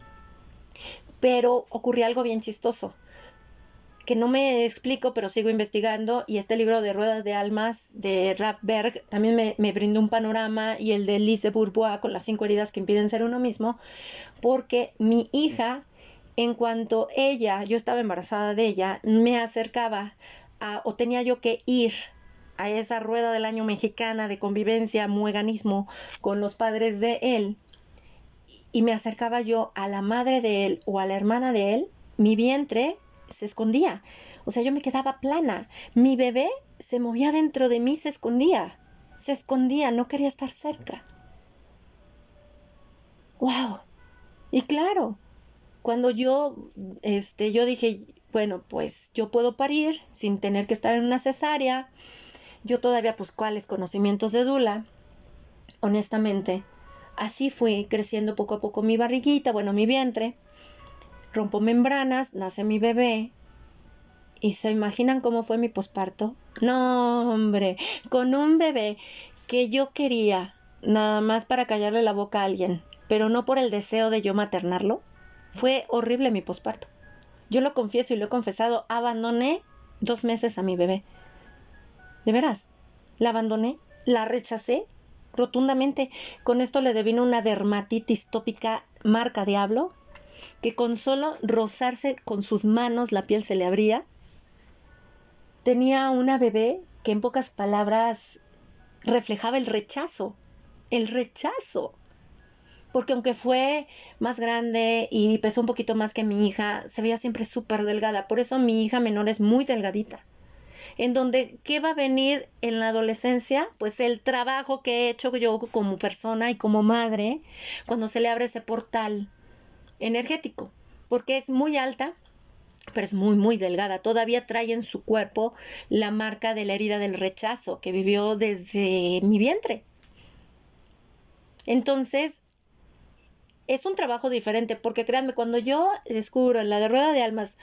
pero ocurrió algo bien chistoso que no me explico, pero sigo investigando, y este libro de Ruedas de Almas de Berg también me, me, brindó un panorama, y el de Lise Bourbois con las cinco heridas que impiden ser uno mismo, porque mi hija, en cuanto ella, yo estaba embarazada de ella, me acercaba a, o tenía yo que ir a esa rueda del año mexicana de convivencia, mueganismo con los padres de él, y me acercaba yo a la madre de él o a la hermana de él, mi vientre se escondía. O sea, yo me quedaba plana. Mi bebé se movía dentro de mí, se escondía. Se escondía, no quería estar cerca. ¡Wow! Y claro, cuando yo, este, yo dije, bueno, pues yo puedo parir sin tener que estar en una cesárea. Yo todavía, pues, ¿cuáles conocimientos de Dula? Honestamente, así fui creciendo poco a poco mi barriguita, bueno, mi vientre rompo membranas, nace mi bebé. ¿Y se imaginan cómo fue mi posparto? No, hombre, con un bebé que yo quería nada más para callarle la boca a alguien, pero no por el deseo de yo maternarlo. Fue horrible mi posparto. Yo lo confieso y lo he confesado, abandoné dos meses a mi bebé. De veras, la abandoné, la rechacé rotundamente. Con esto le devino una dermatitis tópica marca diablo que con solo rozarse con sus manos la piel se le abría. Tenía una bebé que en pocas palabras reflejaba el rechazo, el rechazo. Porque aunque fue más grande y pesó un poquito más que mi hija, se veía siempre súper delgada. Por eso mi hija menor es muy delgadita. en donde, ¿qué va a venir en la adolescencia? Pues el trabajo que he hecho yo como persona y como madre cuando se le abre ese portal energético, porque es muy alta, pero es muy, muy delgada. Todavía trae en su cuerpo la marca de la herida del rechazo que vivió desde mi vientre. Entonces, es un trabajo diferente, porque créanme, cuando yo descubro en la de rueda de almas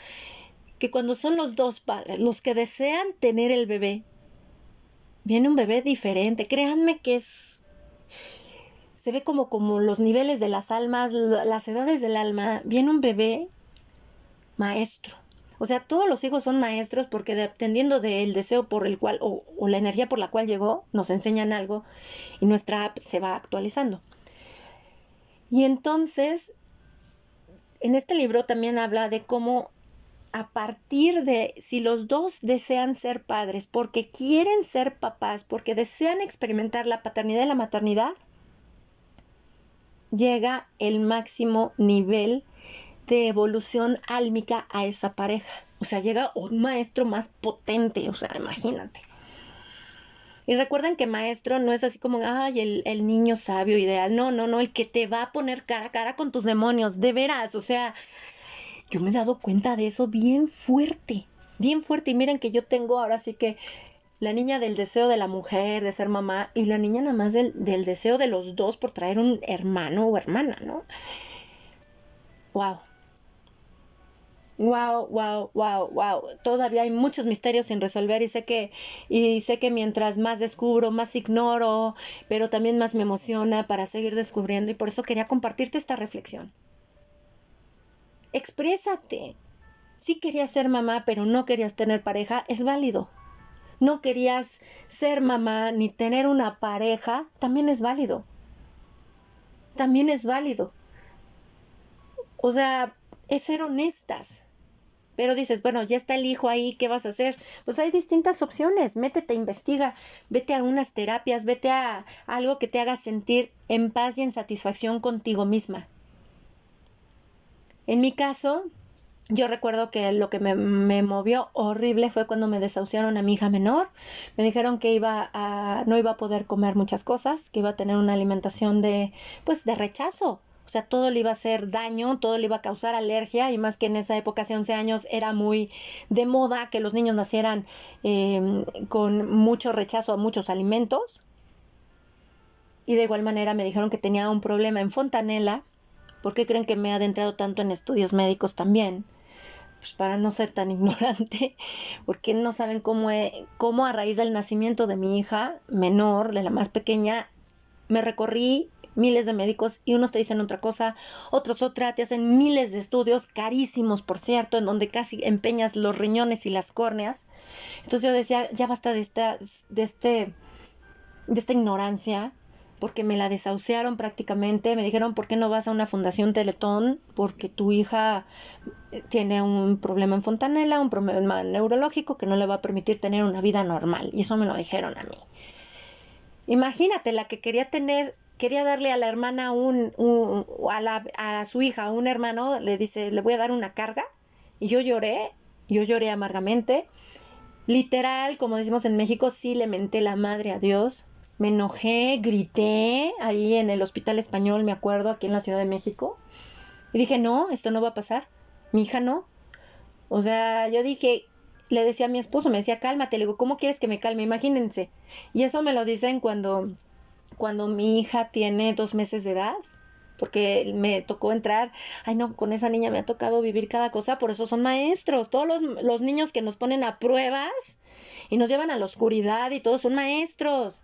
que cuando son los dos padres los que desean tener el bebé, viene un bebé diferente. Créanme que es se ve como como los niveles de las almas, las edades del alma, viene un bebé maestro. O sea, todos los hijos son maestros porque dependiendo del deseo por el cual o, o la energía por la cual llegó, nos enseñan algo y nuestra app se va actualizando. Y entonces, en este libro también habla de cómo a partir de si los dos desean ser padres, porque quieren ser papás, porque desean experimentar la paternidad y la maternidad, llega el máximo nivel de evolución álmica a esa pareja. O sea, llega un maestro más potente, o sea, imagínate. Y recuerden que maestro no es así como, ay, el, el, niño sabio ideal. No, no, no, el que te va a poner cara a cara con tus demonios, de veras. O sea, yo me he dado cuenta de eso bien fuerte, bien fuerte. Y miren que yo tengo ahora sí que la niña del deseo de la mujer, de ser mamá, y la niña nada más del, del deseo de los dos por traer un hermano o hermana, ¿no? Wow, Wow, wow, wow, wow. Todavía hay muchos misterios sin resolver y sé que y sé que mientras más descubro, más ignoro, pero también más me emociona para seguir descubriendo y por eso quería compartirte esta reflexión. Exprésate. Si querías ser mamá, pero no querías tener pareja, es válido. No querías ser mamá ni tener una pareja, también es válido. También es válido. O sea, es ser honestas. Pero dices, bueno, ya está el hijo ahí, ¿qué vas a hacer? Pues hay distintas opciones, métete, investiga, vete a unas terapias, vete a algo que te haga sentir en paz y en satisfacción contigo misma. En mi caso, yo recuerdo que lo que me, movió horrible fue cuando me desahuciaron a mi hija menor. Me dijeron que iba a, no iba a poder comer muchas cosas, que iba a tener una alimentación de, pues, de rechazo. O sea, todo le iba a hacer daño, todo le iba a causar alergia y más que en esa época, hace 11 años, era muy de moda que los niños nacieran eh, con mucho rechazo a muchos alimentos. Y de igual manera me dijeron que tenía un problema en fontanela. ¿Por qué creen que me he adentrado tanto en estudios médicos también? Pues para no ser tan ignorante, porque no saben cómo, cómo a raíz del nacimiento de mi hija menor, de la más pequeña, me recorrí miles de médicos y unos te dicen otra cosa, otros otra, te hacen miles de estudios carísimos, por cierto, en donde casi empeñas los riñones y las córneas. Entonces yo decía, ya basta de esta, de este, de esta ignorancia, porque me la desahuciaron prácticamente, me dijeron, ¿por qué no vas a una fundación Teletón? Porque tu hija tiene un problema en fontanela, un problema neurológico que no le va a permitir tener una vida normal. Y eso me lo dijeron a mí. Imagínate la que quería tener quería darle a la hermana un, a, la, a su hija, un hermano, le dice, le voy a dar una carga. Y yo lloré, yo lloré amargamente. Literal, como decimos en México, sí le menté la madre a Dios. Me enojé, grité ahí en el hospital español, me acuerdo, aquí en la Ciudad de México. Y dije, no, esto no va a pasar. Mi hija no. O sea, yo dije, le decía a mi esposo, me decía, cálmate. Le digo, ¿cómo quieres que me calme? Imagínense. Y eso me lo dicen cuando cuando mi hija tiene dos meses de edad, porque me tocó entrar, ay no, con esa niña me ha tocado vivir cada cosa, por eso son maestros, todos los, los niños que nos ponen a pruebas y nos llevan a la oscuridad y todos son maestros.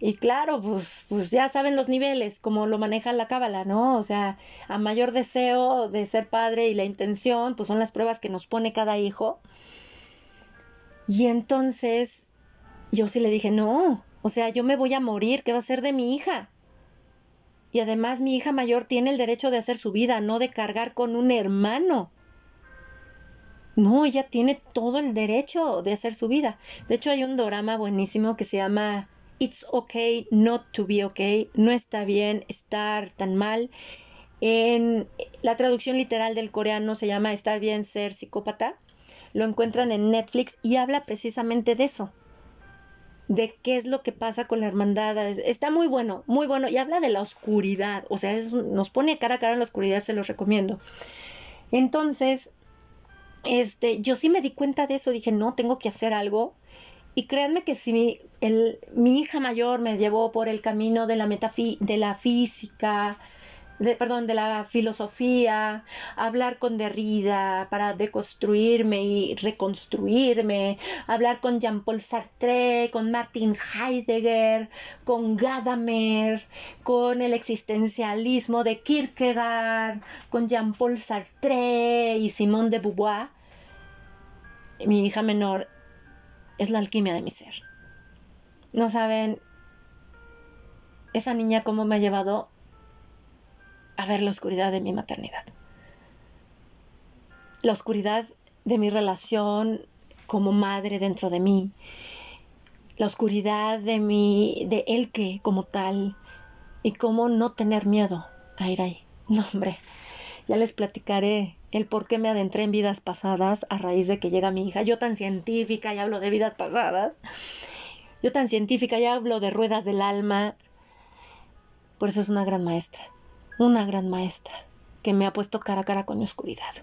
Y claro, pues, pues ya saben los niveles, como lo maneja la cábala, ¿no? O sea, a mayor deseo de ser padre y la intención, pues son las pruebas que nos pone cada hijo. Y entonces yo sí le dije, no, o sea, yo me voy a morir, ¿qué va a ser de mi hija? Y además mi hija mayor tiene el derecho de hacer su vida, no de cargar con un hermano. No, ella tiene todo el derecho de hacer su vida. De hecho, hay un drama buenísimo que se llama It's okay not to be okay. No está bien estar tan mal. En la traducción literal del coreano se llama Está bien ser psicópata lo encuentran en Netflix y habla precisamente de eso, de qué es lo que pasa con la hermandad. Está muy bueno, muy bueno, y habla de la oscuridad, o sea, nos pone cara a cara en la oscuridad, se los recomiendo. Entonces, este, yo sí me di cuenta de eso, dije, no, tengo que hacer algo. Y créanme que si mi, hija mayor me llevó por el camino de la, de la física, perdón, de la filosofía, hablar con Derrida para deconstruirme y reconstruirme, hablar con Jean-Paul Sartre, con Martin Heidegger, con Gadamer, con el existencialismo de Kierkegaard, con Jean-Paul Sartre y Simone de Beauvoir. Mi hija menor es la alquimia de mi ser. No saben esa niña cómo me ha llevado a ver la oscuridad de mi maternidad. La oscuridad de mi relación como madre dentro de mí. La oscuridad de mi, de él que como tal. Y cómo no tener miedo a ir ahí. No, hombre. Ya les platicaré el por qué me adentré en vidas pasadas a raíz de que llega mi hija. Yo tan científica y hablo de vidas pasadas. Yo tan científica y hablo de ruedas del alma. Por eso es una gran maestra una gran maestra que me ha puesto cara a cara con mi oscuridad.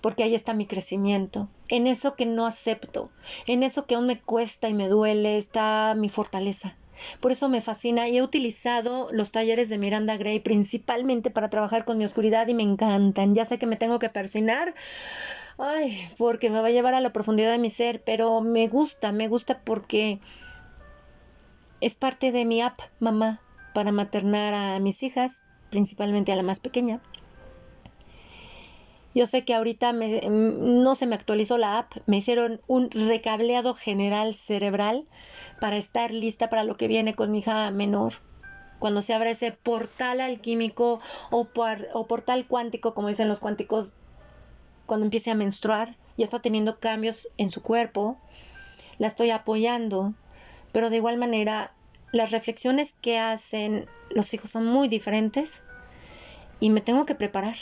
Porque ahí está mi crecimiento. En eso que no acepto, en eso que aún me cuesta y me duele, está mi fortaleza. Por eso me fascina y he utilizado los talleres de Miranda Gray principalmente para trabajar con mi oscuridad y me encantan. Ya sé que me tengo que persinar, ay, porque me va a llevar a la profundidad de mi ser, pero me gusta, me gusta porque es parte de mi app, mamá para maternar a mis hijas, principalmente a la más pequeña. Yo sé que ahorita no se me actualizó la app, me hicieron un recableado general cerebral para estar lista para lo que viene con mi hija menor. Cuando se abra ese portal alquímico o, o portal cuántico, como dicen los cuánticos, cuando empiece a menstruar, ya está teniendo cambios en su cuerpo, la estoy apoyando, pero de igual manera las reflexiones que hacen los hijos son muy diferentes y me tengo que preparar.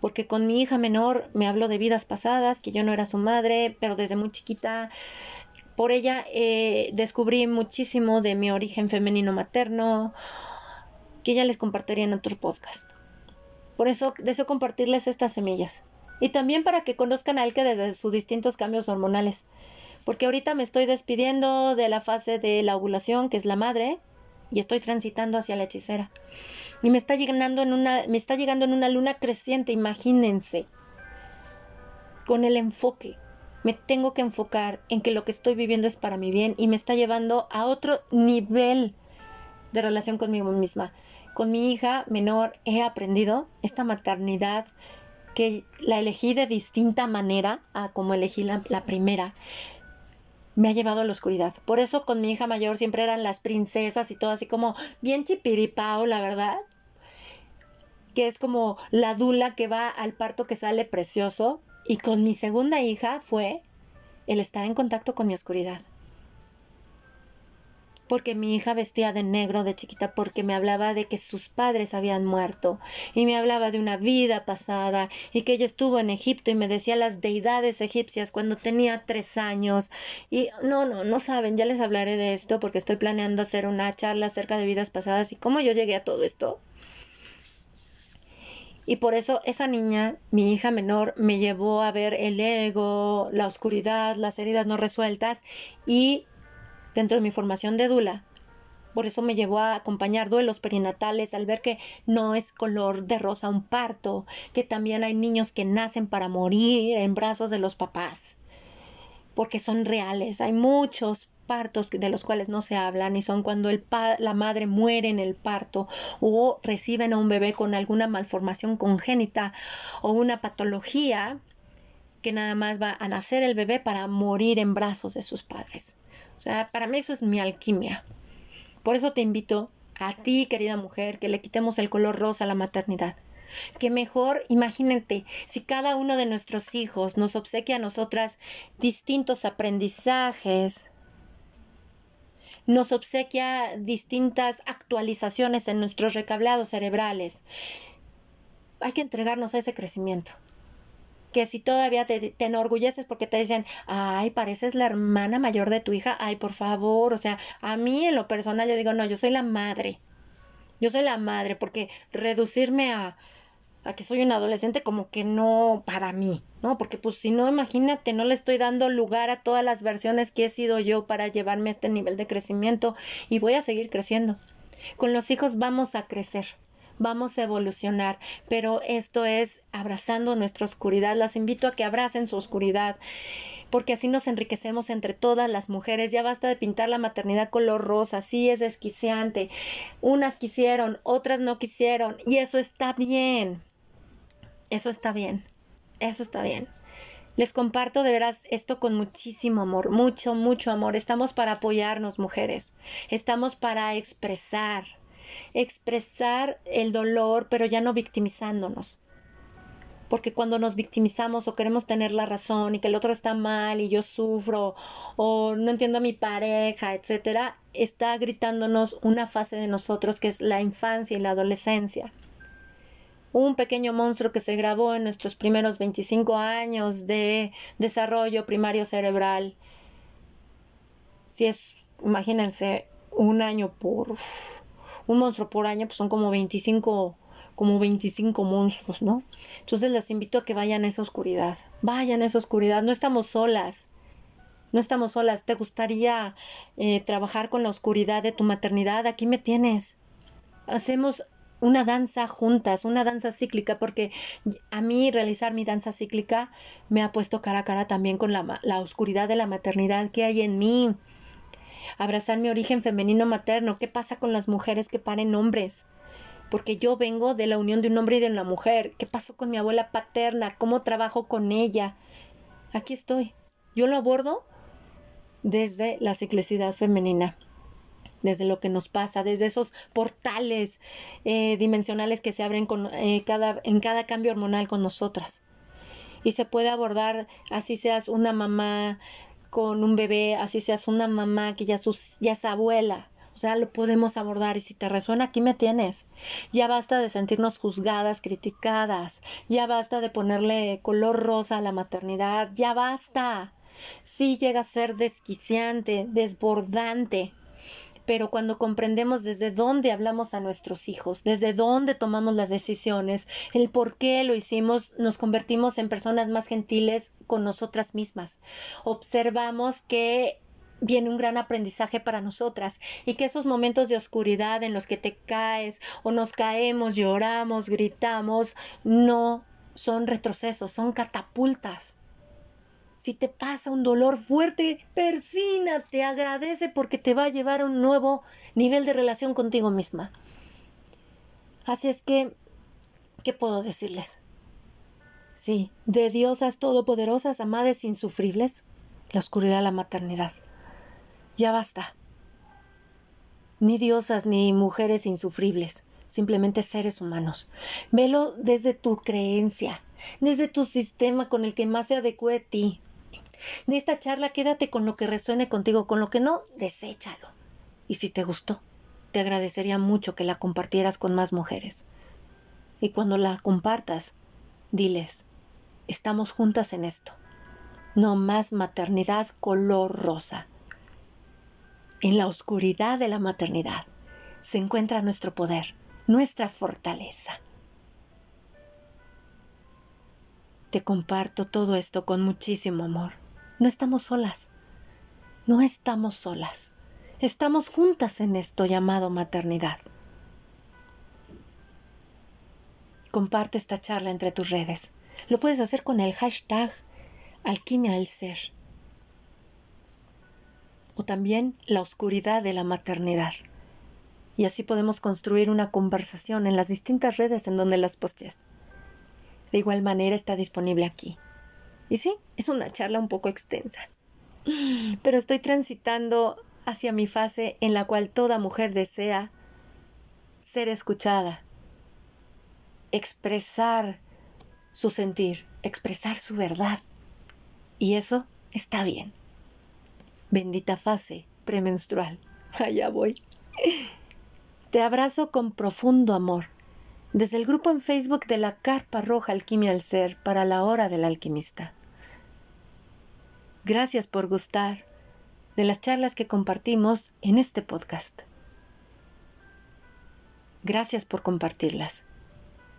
Porque con mi hija menor me hablo de vidas pasadas, que yo no era su madre, pero desde muy chiquita por ella eh, descubrí muchísimo de mi origen femenino materno, que ya les compartiría en otro podcast. Por eso deseo compartirles estas semillas. Y también para que conozcan a que desde sus distintos cambios hormonales porque ahorita me estoy despidiendo de la fase de la ovulación, que es la madre, y estoy transitando hacia la hechicera. Y me está llegando en una, me está llegando en una luna creciente, imagínense. Con el enfoque. Me tengo que enfocar en que lo que estoy viviendo es para mi bien y me está llevando a otro nivel de relación conmigo misma. Con mi hija menor he aprendido esta maternidad que la elegí de distinta manera a como elegí la, la primera me ha llevado a la oscuridad. Por eso con mi hija mayor siempre eran las princesas y todo así como bien chipiripao, la verdad. Que es como la dula que va al parto que sale precioso. Y con mi segunda hija fue el estar en contacto con mi oscuridad porque mi hija vestía de negro de chiquita porque me hablaba de que sus padres habían muerto y me hablaba de una vida pasada y que ella estuvo en Egipto y me decía las deidades egipcias cuando tenía tres años y no, no, no saben, ya les hablaré de esto porque estoy planeando hacer una charla acerca de vidas pasadas y cómo yo llegué a todo esto. Y por eso esa niña, mi hija menor, me llevó a ver el ego, la oscuridad, las heridas no resueltas y dentro de mi formación de Dula. Por eso me llevó a acompañar duelos perinatales al ver que no es color de rosa un parto, que también hay niños que nacen para morir en brazos de los papás, porque son reales. Hay muchos partos de los cuales no se hablan y son cuando el la madre muere en el parto o reciben a un bebé con alguna malformación congénita o una patología que nada más va a nacer el bebé para morir en brazos de sus padres. Sea, para mí eso es mi alquimia. Por eso te invito a ti, querida mujer, que le quitemos el color rosa a la maternidad. Que mejor, imagínate, si cada uno de nuestros hijos nos obsequia a nosotras distintos aprendizajes, nos obsequia distintas actualizaciones en nuestros recableados cerebrales. Hay que entregarnos a ese crecimiento. Que si todavía te, enorgulleces porque te dicen, ay, pareces la hermana mayor de tu hija, ay, por favor, o sea, a mí en lo personal yo digo, no, yo soy la madre, yo soy la madre, porque reducirme a, a que soy un adolescente como que no para mí, ¿no? Porque pues si no, imagínate, no le estoy dando lugar a todas las versiones que he sido yo para llevarme a este nivel de crecimiento y voy a seguir creciendo. Con los hijos vamos a crecer, vamos a evolucionar, pero esto es abrazando nuestra oscuridad. Las invito a que abracen su oscuridad porque así nos enriquecemos entre todas las mujeres. Ya basta de pintar la maternidad color rosa, sí es desquiciante. Unas quisieron, otras no quisieron, y eso está bien. Eso está bien, eso está bien. Les comparto de veras esto con muchísimo amor, mucho, mucho amor. Estamos para apoyarnos, mujeres. Estamos para expresar, expresar el dolor, pero ya no victimizándonos. Porque cuando nos victimizamos o queremos tener la razón y que el otro está mal y yo sufro o no entiendo a mi pareja, etcétera, está gritándonos una fase de nosotros que es la infancia y la adolescencia un pequeño monstruo que se grabó en nuestros primeros 25 años de desarrollo primario cerebral. Si es, imagínense, un año por, un monstruo por año, pues son como 25, como 25 monstruos, ¿no? Entonces les invito a que vayan a esa oscuridad, vayan a esa oscuridad, no estamos solas. No estamos solas. ¿Te gustaría eh, trabajar con la oscuridad de tu maternidad? Aquí me tienes. Hacemos una danza juntas, una danza cíclica, porque a mí realizar mi danza cíclica me ha puesto cara a cara también con la, la oscuridad de la maternidad que hay en mí. Abrazar mi origen femenino materno. ¿Qué pasa con las mujeres que paren hombres? Porque yo vengo de la unión de un hombre y de una mujer. ¿Qué pasó con mi abuela paterna? ¿Cómo trabajo con ella? Aquí estoy. Yo lo abordo desde la ciclicidad femenina desde lo que nos pasa, desde esos portales eh, dimensionales que se abren eh, en cada cambio hormonal con nosotras. Y se puede abordar, así seas una mamá con un bebé, así seas una mamá que ya, sus, ya es abuela. O sea, lo podemos abordar y si te resuena, aquí me tienes. Ya basta de sentirnos juzgadas, criticadas. Ya basta de ponerle color rosa a la maternidad. Ya basta. Sí llega a ser desquiciante, desbordante, pero cuando comprendemos desde dónde hablamos a nuestros hijos, desde dónde tomamos las decisiones, el por qué lo hicimos, nos convertimos en personas más gentiles con nosotras mismas. Observamos que viene un gran aprendizaje para nosotras y que esos momentos de oscuridad en los que te caes o nos caemos, lloramos, gritamos, no son retrocesos, son catapultas si te pasa un dolor fuerte, persínate, agradece porque te va a llevar a un nuevo nivel de relación contigo misma. Así es que, ¿qué puedo decirles? Sí, de diosas todopoderosas, amadas insufribles, la oscuridad de la maternidad. Ya basta. Ni diosas ni mujeres insufribles, simplemente seres humanos. Velo desde tu creencia, desde tu sistema con el que más se adecue a ti, de esta charla quédate con lo que resuene contigo, con lo que no, deséchalo. Y si te gustó, te agradecería mucho que la compartieras con más mujeres. Y cuando la compartas, diles, estamos juntas en esto. No más maternidad color rosa. En la oscuridad de la maternidad se encuentra nuestro poder, nuestra fortaleza. Te comparto todo esto con muchísimo amor. No estamos solas. No estamos solas. Estamos juntas en esto llamado maternidad. Comparte esta charla entre tus redes. Lo puedes hacer con el hashtag alquimia del ser. O también la oscuridad de la maternidad. Y así podemos construir una conversación en las distintas redes en donde las postes. De igual manera está disponible aquí. Y sí, es una charla un poco extensa, pero estoy transitando hacia mi fase en la cual toda mujer desea ser escuchada, expresar su sentir, expresar su verdad. Y eso está bien. Bendita fase premenstrual. Allá voy. Te abrazo con profundo amor desde el grupo en Facebook de la Carpa Roja Alquimia al Ser para la Hora del Alquimista. Gracias por gustar de las charlas que compartimos en este podcast. Gracias por compartirlas.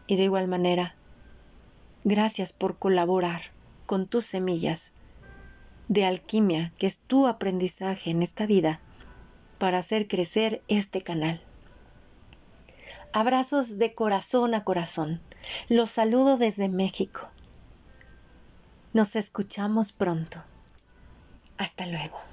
Y de igual manera, gracias por colaborar con tus semillas de alquimia, que es tu aprendizaje en esta vida, para hacer crecer este canal. Abrazos de corazón a corazón. Los saludo desde México. Nos escuchamos pronto. Hasta luego.